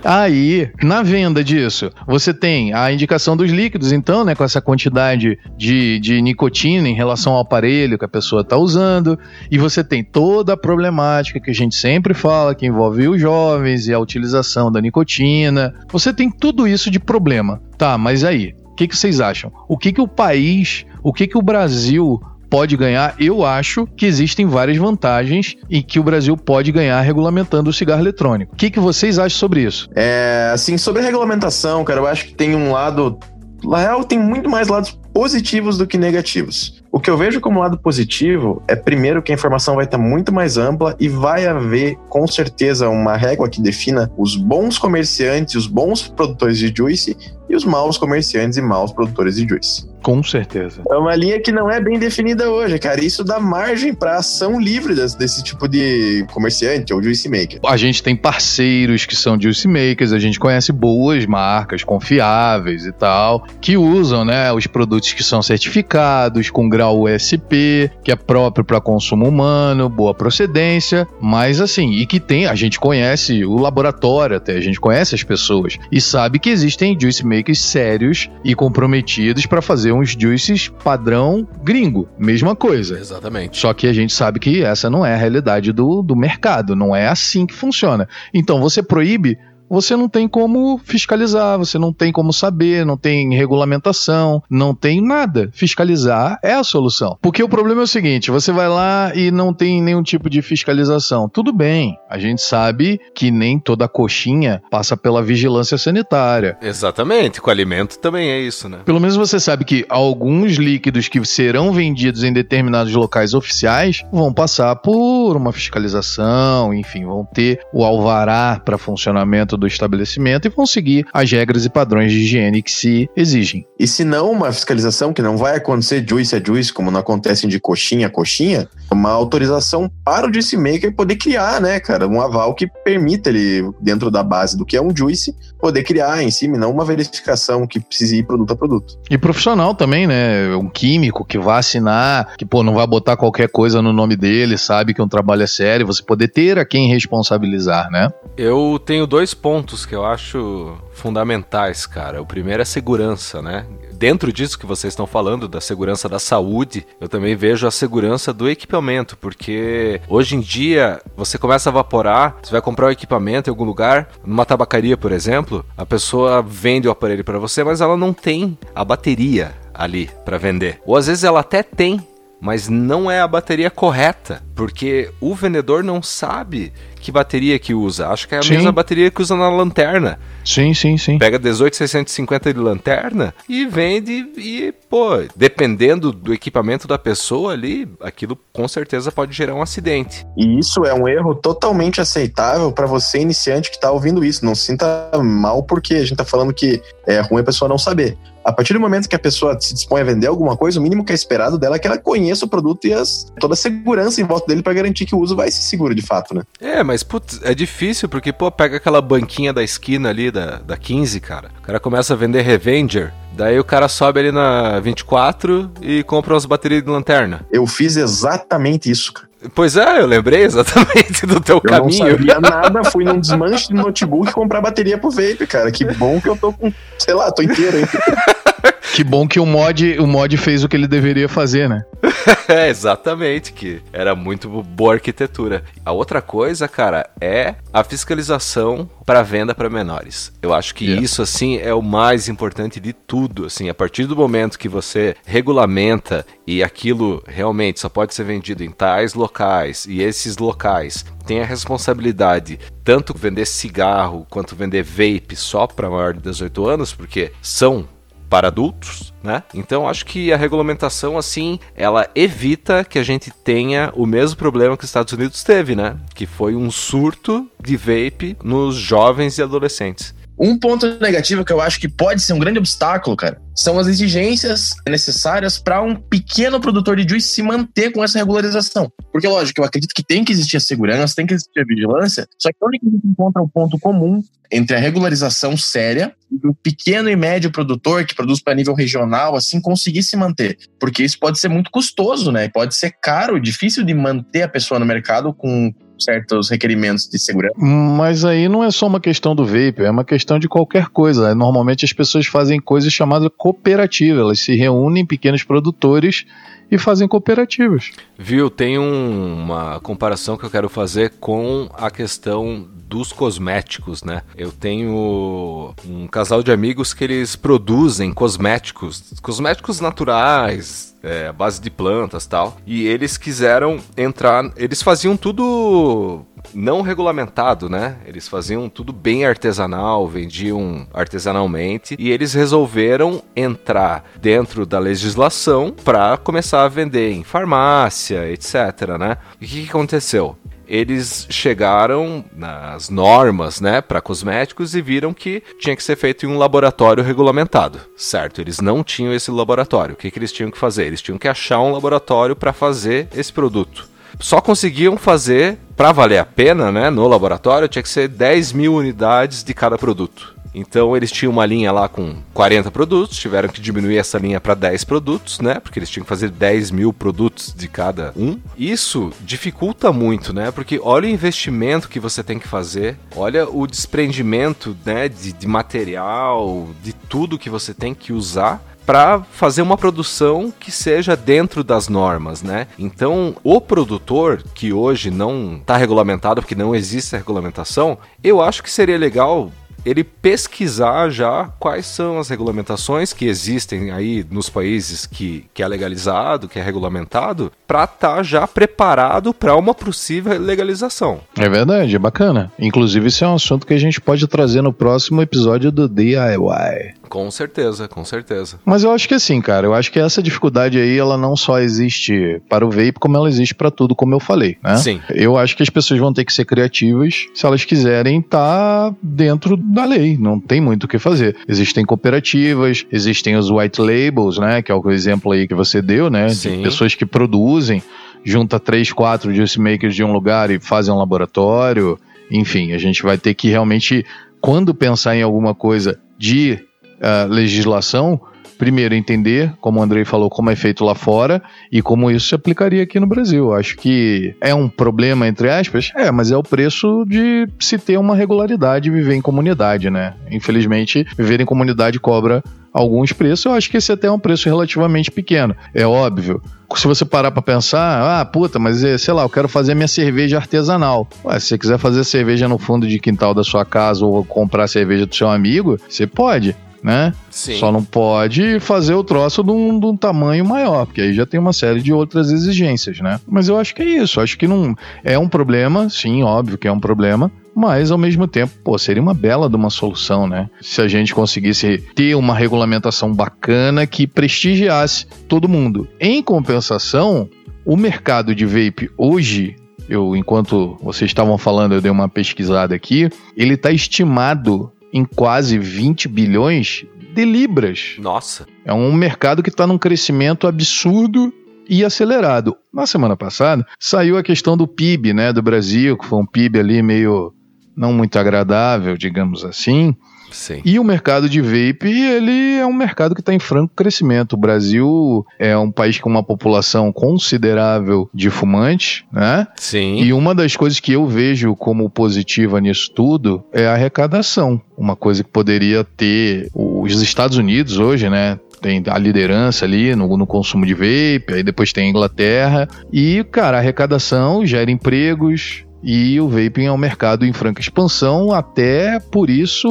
Aí, na venda disso, você tem a indicação dos líquidos, então, né, com essa quantidade de, de nicotina em relação ao aparelho que a pessoa está usando, e você tem toda a problemática que a gente sempre fala, que envolve os jovens e a utilização da nicotina. Você tem tudo isso de problema. Tá, mas aí, o que, que vocês acham? O que, que o país, o que, que o Brasil pode ganhar, eu acho que existem várias vantagens e que o Brasil pode ganhar regulamentando o cigarro eletrônico. O que, que vocês acham sobre isso? É, assim, sobre a regulamentação, cara, eu acho que tem um lado. Na real, tem muito mais lados positivos do que negativos. O que eu vejo como lado positivo é, primeiro, que a informação vai estar muito mais ampla e vai haver, com certeza, uma régua que defina os bons comerciantes, os bons produtores de juice e os maus comerciantes e maus produtores de juice. Com certeza. É uma linha que não é bem definida hoje, cara. Isso dá margem para ação livre desse tipo de comerciante ou juice maker. A gente tem parceiros que são juice makers, a gente conhece boas marcas confiáveis e tal, que usam, né, os produtos que são certificados com grau USP, que é próprio para consumo humano, boa procedência, mas assim, e que tem, a gente conhece o laboratório até, a gente conhece as pessoas e sabe que existem juice makers sérios e comprometidos para fazer uns juices padrão gringo, mesma coisa. Exatamente. Só que a gente sabe que essa não é a realidade do, do mercado, não é assim que funciona. Então você proíbe você não tem como fiscalizar, você não tem como saber, não tem regulamentação, não tem nada. Fiscalizar é a solução. Porque o problema é o seguinte: você vai lá e não tem nenhum tipo de fiscalização. Tudo bem, a gente sabe que nem toda coxinha passa pela vigilância sanitária. Exatamente, com alimento também é isso, né? Pelo menos você sabe que alguns líquidos que serão vendidos em determinados locais oficiais vão passar por uma fiscalização, enfim, vão ter o alvará para funcionamento do estabelecimento e vão seguir as regras e padrões de higiene que se exigem. E se não uma fiscalização, que não vai acontecer juice a juice, como não acontece de coxinha a coxinha, uma autorização para o juice maker poder criar, né, cara, um aval que permita ele, dentro da base do que é um juice, poder criar em cima, e não uma verificação que precise ir produto a produto. E profissional também, né, um químico que vai assinar, que, pô, não vai botar qualquer coisa no nome dele, sabe que um trabalho é sério, você poder ter a quem responsabilizar, né? Eu tenho dois pontos pontos que eu acho fundamentais, cara. O primeiro é segurança, né? Dentro disso que vocês estão falando, da segurança da saúde, eu também vejo a segurança do equipamento, porque hoje em dia você começa a evaporar, você vai comprar o um equipamento em algum lugar, numa tabacaria, por exemplo, a pessoa vende o aparelho para você, mas ela não tem a bateria ali para vender. Ou às vezes ela até tem, mas não é a bateria correta, porque o vendedor não sabe que bateria que usa. Acho que é a sim. mesma bateria que usa na lanterna. Sim, sim, sim. Pega 18650 de lanterna e vende e, pô, dependendo do equipamento da pessoa ali, aquilo com certeza pode gerar um acidente. E isso é um erro totalmente aceitável para você iniciante que está ouvindo isso. Não se sinta mal porque a gente está falando que é ruim a pessoa não saber. A partir do momento que a pessoa se dispõe a vender alguma coisa, o mínimo que é esperado dela é que ela conheça o produto e as, toda a segurança em volta dele para garantir que o uso vai ser seguro de fato, né? É, mas putz, é difícil porque, pô, pega aquela banquinha da esquina ali da, da 15, cara. O cara começa a vender Revenger. Daí o cara sobe ali na 24 e compra umas baterias de lanterna. Eu fiz exatamente isso, cara. Pois é, eu lembrei exatamente do teu Eu caminho. não sabia nada, fui num desmanche de notebook comprar bateria pro vape, cara. Que bom que eu tô com, sei lá, tô inteiro, hein? Que bom que o mod, o mod fez o que ele deveria fazer, né? É, exatamente, que era muito boa arquitetura. A outra coisa, cara, é a fiscalização para venda para menores. Eu acho que Yeah. isso assim é o mais importante de tudo, assim, a partir do momento que você regulamenta e aquilo realmente só pode ser vendido em tais locais e esses locais têm a responsabilidade tanto vender cigarro quanto vender vape só para maior de 18 anos, porque são para adultos, né? Então acho que a regulamentação assim, ela evita que a gente tenha o mesmo problema que os Estados Unidos teve, né? Que foi um surto de vape nos jovens e adolescentes. Um ponto negativo que eu acho que pode ser um grande obstáculo, cara, são as exigências necessárias para um pequeno produtor de juice se manter com essa regularização. Porque, lógico, eu acredito que tem que existir a segurança, tem que existir a vigilância, só que onde a gente encontra o ponto comum entre a regularização séria e o pequeno e médio produtor que produz para nível regional, assim, conseguir se manter? Porque isso pode ser muito custoso, né? Pode ser caro, difícil de manter a pessoa no mercado com certos requerimentos de segurança. Mas aí não é só uma questão do vape, é uma questão de qualquer coisa. Normalmente as pessoas fazem coisas chamadas cooperativas, elas se reúnem em pequenos produtores e fazem cooperativas. Viu, tem um- uma comparação que eu quero fazer com a questão dos cosméticos, né? Eu tenho um casal de amigos que eles produzem cosméticos, cosméticos naturais, é, base de plantas tal. E eles quiseram entrar. Eles faziam tudo não regulamentado, né? Eles faziam tudo bem artesanal, vendiam artesanalmente e eles resolveram entrar dentro da legislação para começar a vender em farmácia, etc, né? E o que aconteceu? Eles chegaram nas normas, né, para cosméticos e viram que tinha que ser feito em um laboratório regulamentado, certo? Eles não tinham esse laboratório. O que, que eles tinham que fazer? Eles tinham que achar um laboratório para fazer esse produto só conseguiam fazer, para valer a pena, né, no laboratório, tinha que ser 10 mil unidades de cada produto. Então eles tinham uma linha lá com 40 produtos, tiveram que diminuir essa linha para 10 produtos, né? Porque eles tinham que fazer 10 mil produtos de cada um. Isso dificulta muito, né? Porque olha o investimento que você tem que fazer, olha o desprendimento, né? De, de material, de tudo que você tem que usar para fazer uma produção que seja dentro das normas, né? Então, o produtor que hoje não está regulamentado, porque não existe a regulamentação, eu acho que seria legal ele pesquisar já quais são as regulamentações que existem aí nos países que, que é legalizado, que é regulamentado, para estar já preparado para uma possível legalização. É verdade, é bacana. Inclusive, isso é um assunto que a gente pode trazer no próximo episódio do DIY. Com certeza, com certeza. Mas eu acho que assim, cara, eu acho que essa dificuldade aí, ela não só existe para o vape, como ela existe para tudo, como eu falei, né? Sim. Eu acho que as pessoas vão ter que ser criativas se elas quiserem estar dentro da lei. Não tem muito o que fazer. Existem cooperativas, existem os white labels, né? Que é o exemplo aí que você deu, né? Sim. De pessoas que produzem, junta três, quatro juice makers de um lugar e fazem um laboratório. Enfim, a gente vai ter que realmente, quando pensar em alguma coisa de ah, legislação, primeiro entender, como o Andrei falou, como é feito lá fora e como isso se aplicaria aqui no Brasil. Acho que é um problema, entre aspas, é, mas é o preço de se ter uma regularidade e viver em comunidade, né? Infelizmente, viver em comunidade cobra alguns preços, eu acho que esse até é um preço relativamente pequeno. É óbvio. Se você parar pra pensar, ah, puta, mas eh, sei lá, eu quero fazer minha cerveja artesanal. Ué, se você quiser fazer cerveja no fundo de quintal da sua casa ou comprar cerveja do seu amigo, você pode, né? Sim. Só não pode fazer o troço de um, de um tamanho maior, porque aí já tem uma série de outras exigências, né? Mas eu acho que é isso. Acho que não é um problema, sim, óbvio que é um problema. Mas, ao mesmo tempo, pô, seria uma bela de uma solução, né? Se a gente conseguisse ter uma regulamentação bacana que prestigiasse todo mundo. Em compensação, o mercado de vape hoje, eu, enquanto vocês estavam falando, eu dei uma pesquisada aqui, ele está estimado em quase 20 bilhões de libras. Nossa. É um mercado que está num crescimento absurdo e acelerado. Na semana passada saiu a questão do PIB, né, do Brasil, que foi um PIB ali meio não muito agradável, digamos assim. Sim. E o mercado de vape, ele é um mercado que está em franco crescimento. O Brasil é um país com uma população considerável de fumantes, né? Sim. E uma das coisas que eu vejo como positiva nisso tudo é a arrecadação. Uma coisa que poderia ter os Estados Unidos hoje, né? Tem a liderança ali no, no consumo de vape, aí depois tem a Inglaterra. E, cara, a arrecadação gera empregos, e o vaping é um mercado em franca expansão, até por isso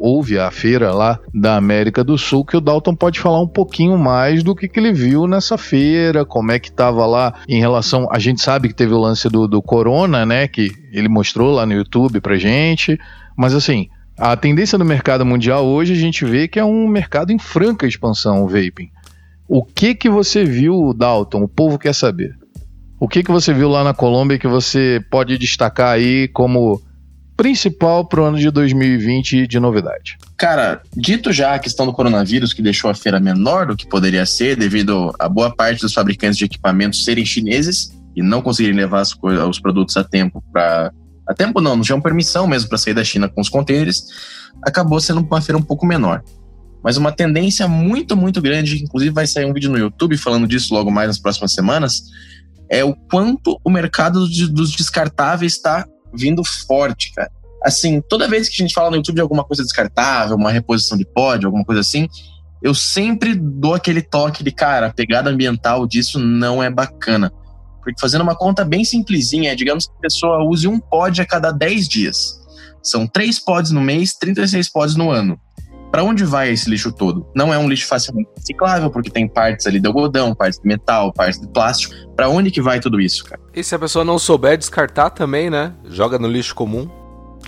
houve a feira lá da América do Sul, que o Dalton pode falar um pouquinho mais do que, que ele viu nessa feira, como é que estava lá em relação. A gente sabe que teve o lance do, do Corona, né? Que ele mostrou lá no YouTube pra gente, mas assim. A tendência do mercado mundial hoje a gente vê que é um mercado em franca expansão, o vaping. O que que você viu, Dalton? O povo quer saber. O que, que você viu lá na Colômbia que você pode destacar aí como principal para o ano de 2020 de novidade? Cara, dito já a questão do coronavírus, que deixou a feira menor do que poderia ser, devido a boa parte dos fabricantes de equipamentos serem chineses e não conseguirem levar os produtos a tempo para. A tempo não, não tinham permissão mesmo para sair da China com os contêineres, acabou sendo uma feira um pouco menor. Mas uma tendência muito, muito grande, inclusive vai sair um vídeo no YouTube falando disso logo mais nas próximas semanas, é o quanto o mercado dos descartáveis está vindo forte, cara. Assim, toda vez que a gente fala no YouTube de alguma coisa descartável, uma reposição de pódio, alguma coisa assim, eu sempre dou aquele toque de, cara, a pegada ambiental disso não é bacana. Porque fazendo uma conta bem simplesinha, digamos que a pessoa use um pod a cada 10 dias. São 3 pods no mês, 36 pods no ano. Para onde vai esse lixo todo? Não é um lixo facilmente reciclável, porque tem partes ali de algodão, partes de metal, partes de plástico. Para onde que vai tudo isso, cara? E se a pessoa não souber descartar também, né? Joga no lixo comum.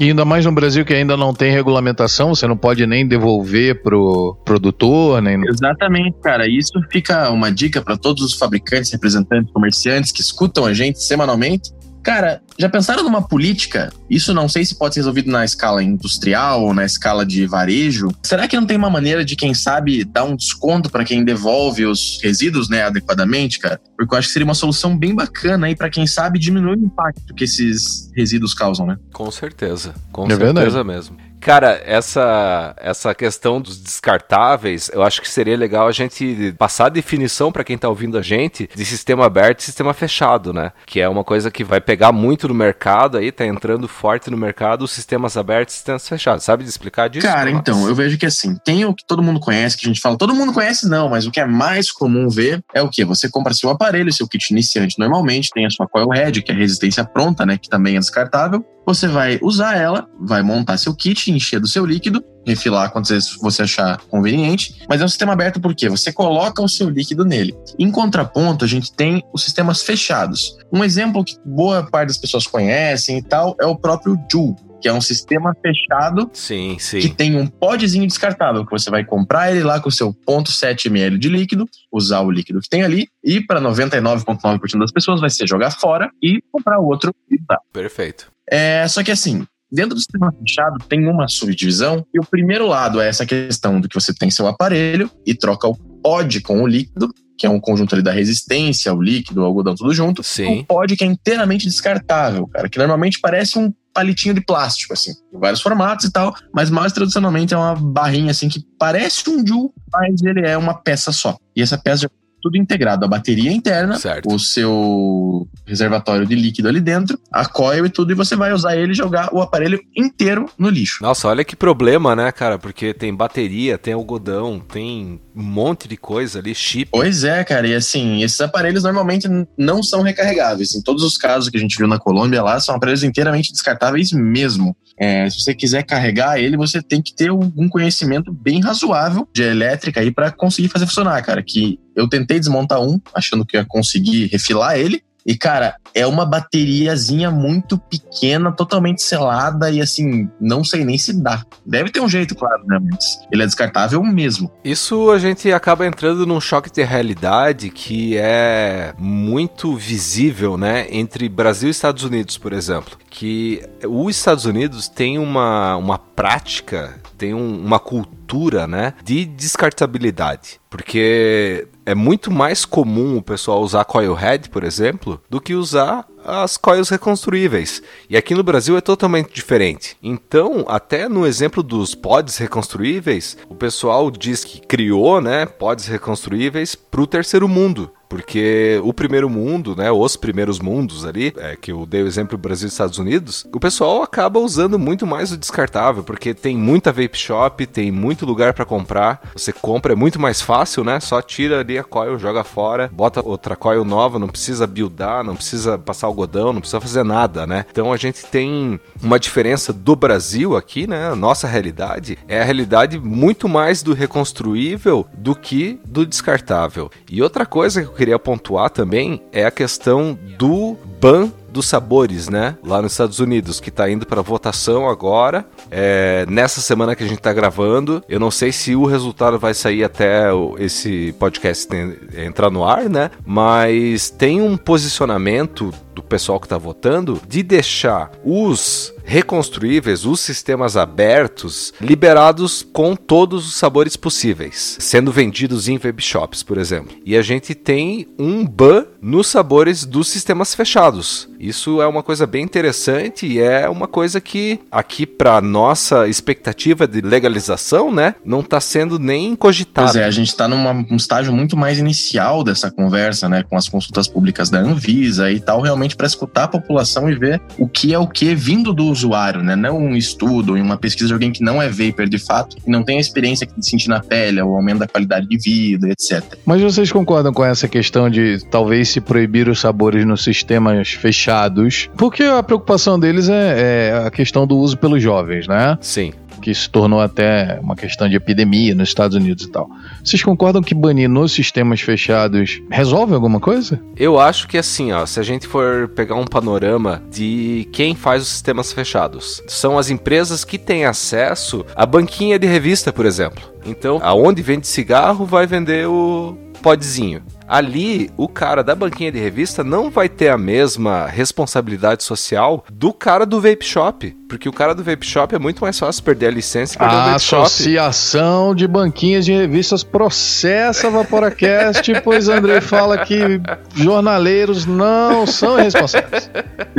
E ainda mais no Brasil que ainda não tem regulamentação, você não pode nem devolver pro produtor, nem. Exatamente, cara. Isso fica uma dica para todos os fabricantes, representantes, comerciantes que escutam a gente semanalmente. Cara, já pensaram numa política? Isso não sei se pode ser resolvido na escala industrial ou na escala de varejo. Será que não tem uma maneira de, quem sabe, dar um desconto para quem devolve os resíduos, né, adequadamente, cara? Porque eu acho que seria uma solução bem bacana aí para quem sabe diminuir o impacto que esses resíduos causam, né? Com certeza, com É certeza verdade. mesmo. Cara, essa, essa questão dos descartáveis, eu acho que seria legal a gente passar a definição para quem tá ouvindo a gente de sistema aberto e sistema fechado, né? Que é uma coisa que vai pegar muito no mercado aí, tá entrando forte no mercado, os sistemas abertos e sistemas fechados. Sabe de explicar disso? Cara, então, eu vejo que assim, tem o que todo mundo conhece, que a gente fala, todo mundo conhece não, mas o que é mais comum ver é o que? Você compra seu aparelho, seu kit iniciante normalmente, tem a sua coil head, que é a resistência pronta, né, que também é descartável. Você vai usar ela, vai montar seu kit, encher do seu líquido, refilar quantas vezes você achar conveniente, mas é um sistema aberto porque você coloca o seu líquido nele. Em contraponto, a gente tem os sistemas fechados. Um exemplo que boa parte das pessoas conhecem e tal é o próprio Joule, que é um sistema fechado Sim, que sim. tem um podzinho descartável, que você vai comprar ele lá com o seu 0.7 ml de líquido, usar o líquido que tem ali, e para 99,9% das pessoas vai ser jogar fora e comprar outro e usar. Perfeito. É, só que assim, dentro do sistema fechado tem uma subdivisão, e o primeiro lado é essa questão do que você tem seu aparelho e troca o pod com o líquido, que é um conjunto ali da resistência, o líquido, o algodão, tudo junto. Sim. Um pod que é inteiramente descartável, cara, que normalmente parece um palitinho de plástico, assim, em vários formatos e tal, mas mais tradicionalmente é uma barrinha, assim, que parece um Joule, mas ele é uma peça só. E essa peça já tudo integrado, a bateria interna, Certo. o seu reservatório de líquido ali dentro, a coil e tudo, e você vai usar ele e jogar o aparelho inteiro no lixo. Nossa, olha que problema, né, cara? Porque tem bateria, tem algodão, tem um monte de coisa ali, chip. Pois é, cara, e assim, esses aparelhos normalmente não são recarregáveis. Em todos os casos que a gente viu na Colômbia lá, são aparelhos inteiramente descartáveis mesmo. É, se você quiser carregar ele, você tem que ter algum conhecimento bem razoável de elétrica aí para conseguir fazer funcionar, cara. Que eu tentei desmontar um, achando que ia conseguir refilar ele. E, cara, é uma bateriazinha muito pequena, totalmente selada e, assim, não sei nem se dá. Deve ter um jeito, claro, né? Mas ele é descartável mesmo. Isso a gente acaba entrando num choque de realidade que é muito visível, né, entre Brasil e Estados Unidos, por exemplo. Que os Estados Unidos tem uma, uma prática, tem um- uma cultura, né, de descartabilidade. Porque é muito mais comum o pessoal usar coil head, por exemplo, do que usar as coils reconstruíveis. E aqui no Brasil é totalmente diferente. Então, até no exemplo dos pods reconstruíveis, o pessoal diz que criou, né, pods reconstruíveis para o terceiro mundo. Porque o primeiro mundo, né, os primeiros mundos ali, é, que eu dei o exemplo Brasil e Estados Unidos, o pessoal acaba usando muito mais o descartável, porque tem muita vape shop, tem muito lugar para comprar. Você compra, é muito mais fácil, né? Só tira ali a coil, joga fora, bota outra coil nova, não precisa buildar, não precisa passar algodão, não precisa fazer nada, né? Então a gente tem uma diferença do Brasil aqui, né? A nossa realidade é a realidade muito mais do reconstruível do que do descartável. E outra coisa que eu queria pontuar também é a questão do ban dos sabores, né? Lá nos Estados Unidos, que está indo para votação agora. É, nessa semana que a gente está gravando. Eu não sei se o resultado vai sair até esse podcast entrar no ar, né? Mas tem um posicionamento do pessoal que está votando de deixar os reconstruíveis, os sistemas abertos, liberados com todos os sabores possíveis, sendo vendidos em web shops, por exemplo. E a gente tem um ban nos sabores dos sistemas fechados. Isso é uma coisa bem interessante e é uma coisa que aqui para nossa expectativa de legalização, né, não está sendo nem cogitada. Pois é, a gente está num estágio muito mais inicial dessa conversa, né, com as consultas públicas da Anvisa e tal, realmente para escutar a população e ver o que é o que vindo do usuário, né, não um estudo e uma pesquisa de alguém que não é vapor de fato e não tem a experiência de sentir na pele, o aumento da qualidade de vida, etc. Mas vocês concordam com essa questão de talvez se proibir os sabores nos sistemas fechados? Porque a preocupação deles é, é a questão do uso pelos jovens, né? Sim que se tornou até uma questão de epidemia nos Estados Unidos e tal. Vocês concordam que banir nos sistemas fechados resolve alguma coisa? Eu acho que assim, ó, se a gente for pegar um panorama de quem faz os sistemas fechados, são as empresas que têm acesso à banquinha de revista, por exemplo. Então, aonde vende cigarro vai vender o podzinho ali o cara da banquinha de revista não vai ter a mesma responsabilidade social do cara do vape shop. Porque o cara do vape shop é muito mais fácil perder a licença e perder a Associação shop. de Banquinhas de Revistas processa Vaporacast, pois André fala que jornaleiros não são responsáveis.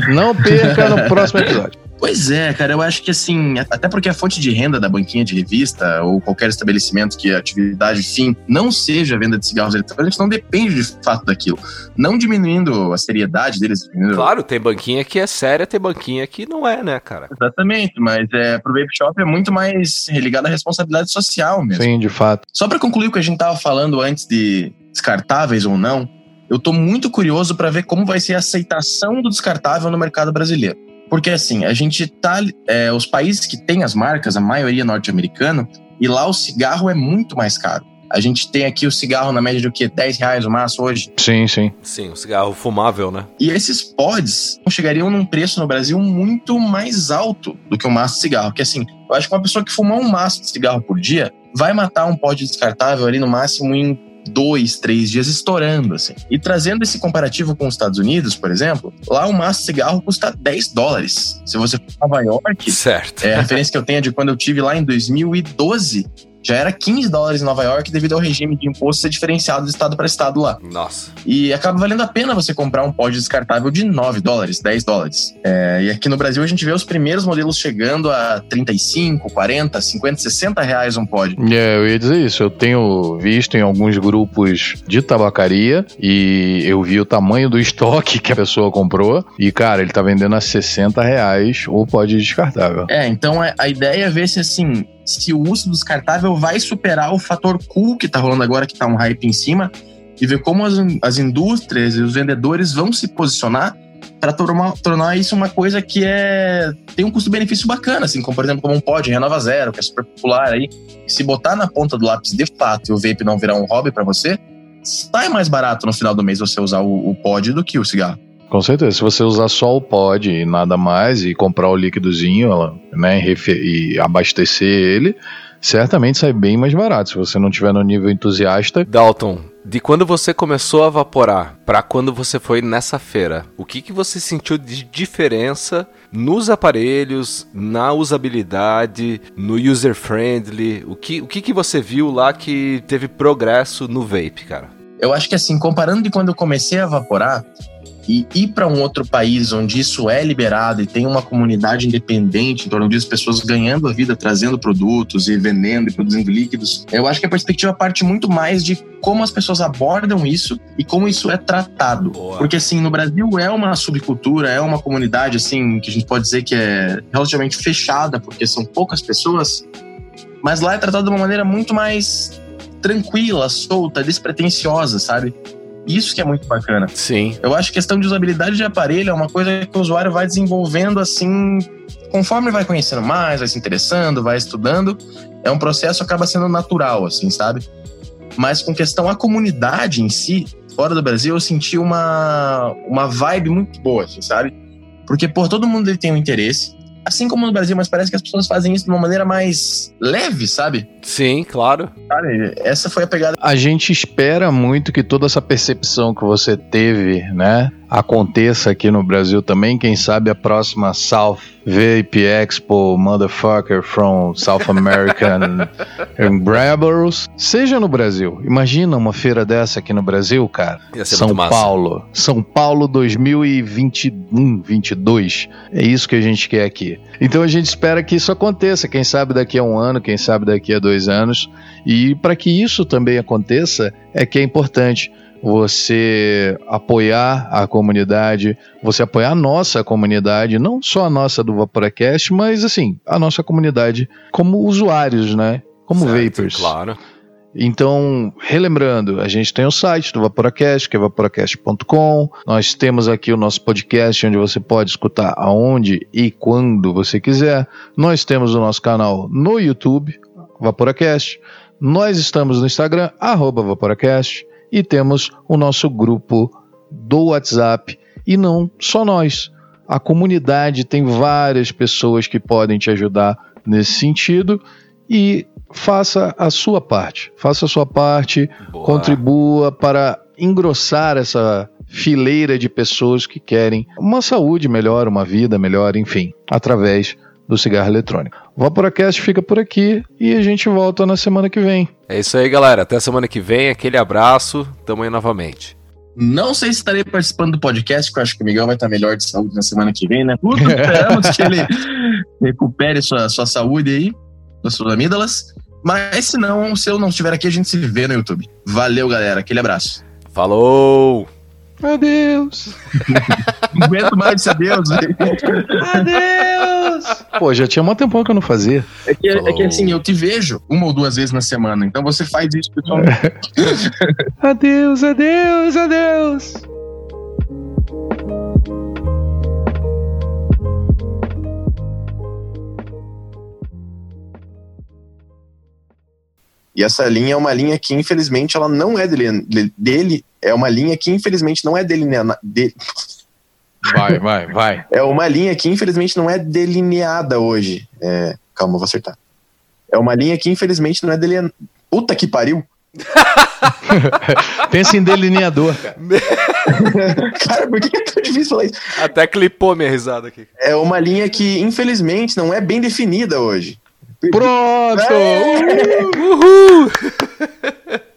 Não perca no próximo episódio. Pois é, cara, eu acho que assim, até porque a fonte de renda da banquinha de revista ou qualquer estabelecimento que a atividade fim não seja a venda de cigarros eletrônicos, não depende de fato daquilo. Não diminuindo a seriedade deles. Diminuindo... Claro, tem banquinha que é séria, tem banquinha que não é, né, cara? Exatamente, mas é, pro Vape Shop é muito mais ligado à responsabilidade social mesmo. Sim, de fato. Só para concluir o que a gente tava falando antes de descartáveis ou não, eu tô muito curioso para ver como vai ser a aceitação do descartável no mercado brasileiro. Porque assim, a gente tá. É, os países que têm as marcas, a maioria norte-americana, e lá o cigarro é muito mais caro. A gente tem aqui o cigarro na média de o quê? 10 reais o maço hoje? Sim, sim. Sim, o cigarro fumável, né? E esses pods chegariam num preço no Brasil muito mais alto do que o maço de cigarro. Que assim, eu acho que uma pessoa que fumar um maço de cigarro por dia vai matar um pod descartável ali no máximo em dois, três dias estourando, assim. E trazendo esse comparativo com os Estados Unidos, por exemplo, lá um maço de cigarro custa 10 dólares. Se você for para Nova York, certo. É, a referência que eu tenho é de quando eu tive lá em 2012, já era 15 dólares em Nova York devido ao regime de imposto ser diferenciado de estado para estado lá. Nossa. E acaba valendo a pena você comprar um pod descartável de 9 dólares, 10 dólares. É, e aqui no Brasil a gente vê os primeiros modelos chegando a 35, 40, 50, 60 reais um pod. É, eu ia dizer isso. Eu tenho visto em alguns grupos de tabacaria e eu vi o tamanho do estoque que a pessoa comprou. E, cara, ele tá vendendo a 60 reais o pod descartável. É, então a ideia é ver se assim se o uso descartável vai superar o fator cool que tá rolando agora, que tá um hype em cima, e ver como as, as indústrias e os vendedores vão se posicionar para tornar, tornar isso uma coisa que é tem um custo-benefício bacana, assim, como por exemplo, como um pod Renova Zero, que é super popular aí. Se botar na ponta do lápis de fato e o vape não virar um hobby para você, sai mais barato no final do mês você usar o, o pod do que o cigarro. Com certeza. Se você usar só o pod e nada mais e comprar o líquidozinho, né, e abastecer ele, certamente sai bem mais barato. Se você não tiver no nível entusiasta. Dalton, de quando você começou a vaporar para quando você foi nessa feira, o que, que você sentiu de diferença nos aparelhos, na usabilidade, no user friendly? O que, o que, que você viu lá que teve progresso no vape, cara? Eu acho que assim, comparando de quando eu comecei a vaporar e ir para um outro país onde isso é liberado e tem uma comunidade independente em torno disso, pessoas ganhando a vida, trazendo produtos e vendendo e produzindo líquidos, eu acho que a perspectiva parte muito mais de como as pessoas abordam isso e como isso é tratado. Boa. Porque assim, no Brasil é uma subcultura, é uma comunidade assim que a gente pode dizer que é relativamente fechada, porque são poucas pessoas, mas lá é tratado de uma maneira muito mais tranquila, solta, despretensiosa, sabe? Isso que é muito bacana. Sim. Eu acho que questão de usabilidade de aparelho é uma coisa que o usuário vai desenvolvendo assim, conforme vai conhecendo mais, vai se interessando, vai estudando. É um processo que acaba sendo natural, assim, sabe? Mas com questão à comunidade em si, fora do Brasil, eu senti uma, uma vibe muito boa, assim, sabe? Porque, por todo mundo ele tem um interesse. Assim como no Brasil, mas parece que as pessoas fazem isso de uma maneira mais leve, sabe? Sim, claro. Sabe? Essa foi a pegada. A gente espera muito que toda essa percepção que você teve, né, aconteça aqui no Brasil também. Quem sabe a próxima South VIP Expo Motherfucker from South American Grabbers seja no Brasil. Imagina uma feira dessa aqui no Brasil, cara. São. Paulo. São Paulo 2021, 22. É isso que a gente quer aqui. Então a gente espera que isso aconteça. Quem sabe daqui a um ano, quem sabe daqui a dois anos. E para que isso também aconteça, é que é importante você apoiar a comunidade, você apoiar a nossa comunidade, não só a nossa do Vaporacast, mas assim, a nossa comunidade como usuários, né? Como Certo, vapers. Claro. Então, relembrando, a gente tem o site do Vaporacast, que é vaporacast.com. Nós temos aqui o nosso podcast, onde você pode escutar aonde e quando você quiser. Nós temos o nosso canal no YouTube, Vaporacast. Nós estamos no Instagram, arroba Vaporacast. E temos o nosso grupo do WhatsApp. E não só nós. A comunidade tem várias pessoas que podem te ajudar nesse sentido. E faça a sua parte. Faça a sua parte, Boa. contribua para engrossar essa fileira de pessoas que querem uma saúde melhor, uma vida melhor, enfim, através do cigarro eletrônico. O Vaporacast fica por aqui e a gente volta na semana que vem. É isso aí, galera. Até semana que vem. Aquele abraço. Tamo aí novamente. Não sei se estarei participando do podcast, porque eu acho que o Miguel vai estar melhor de saúde na semana que vem, né? Tudo esperamos que ele recupere sua, sua saúde aí, das suas amígdalas. Mas se não, se eu não estiver aqui, a gente se vê no YouTube. Valeu, galera. Aquele abraço. Falou! Adeus! Não aguento mais esse adeus. Adeus! Pô, já tinha um tempão que eu não fazia. É que, é que assim, eu te vejo uma ou duas vezes na semana. Então você faz isso pessoalmente. Adeus, adeus, adeus! E essa linha é uma linha que, infelizmente, ela não é dele. dele é uma linha que, infelizmente, não é delineada. De, Vai, vai, vai. é uma linha que, infelizmente, não é delineada hoje. É, calma, eu vou acertar. É uma linha que, infelizmente, não é delineada. Puta que pariu! Pensa em delineador, cara. Cara, por que é tão difícil falar isso? Até clipou minha risada aqui. É uma linha que, infelizmente, não é bem definida hoje. Pronto! É! Uhul!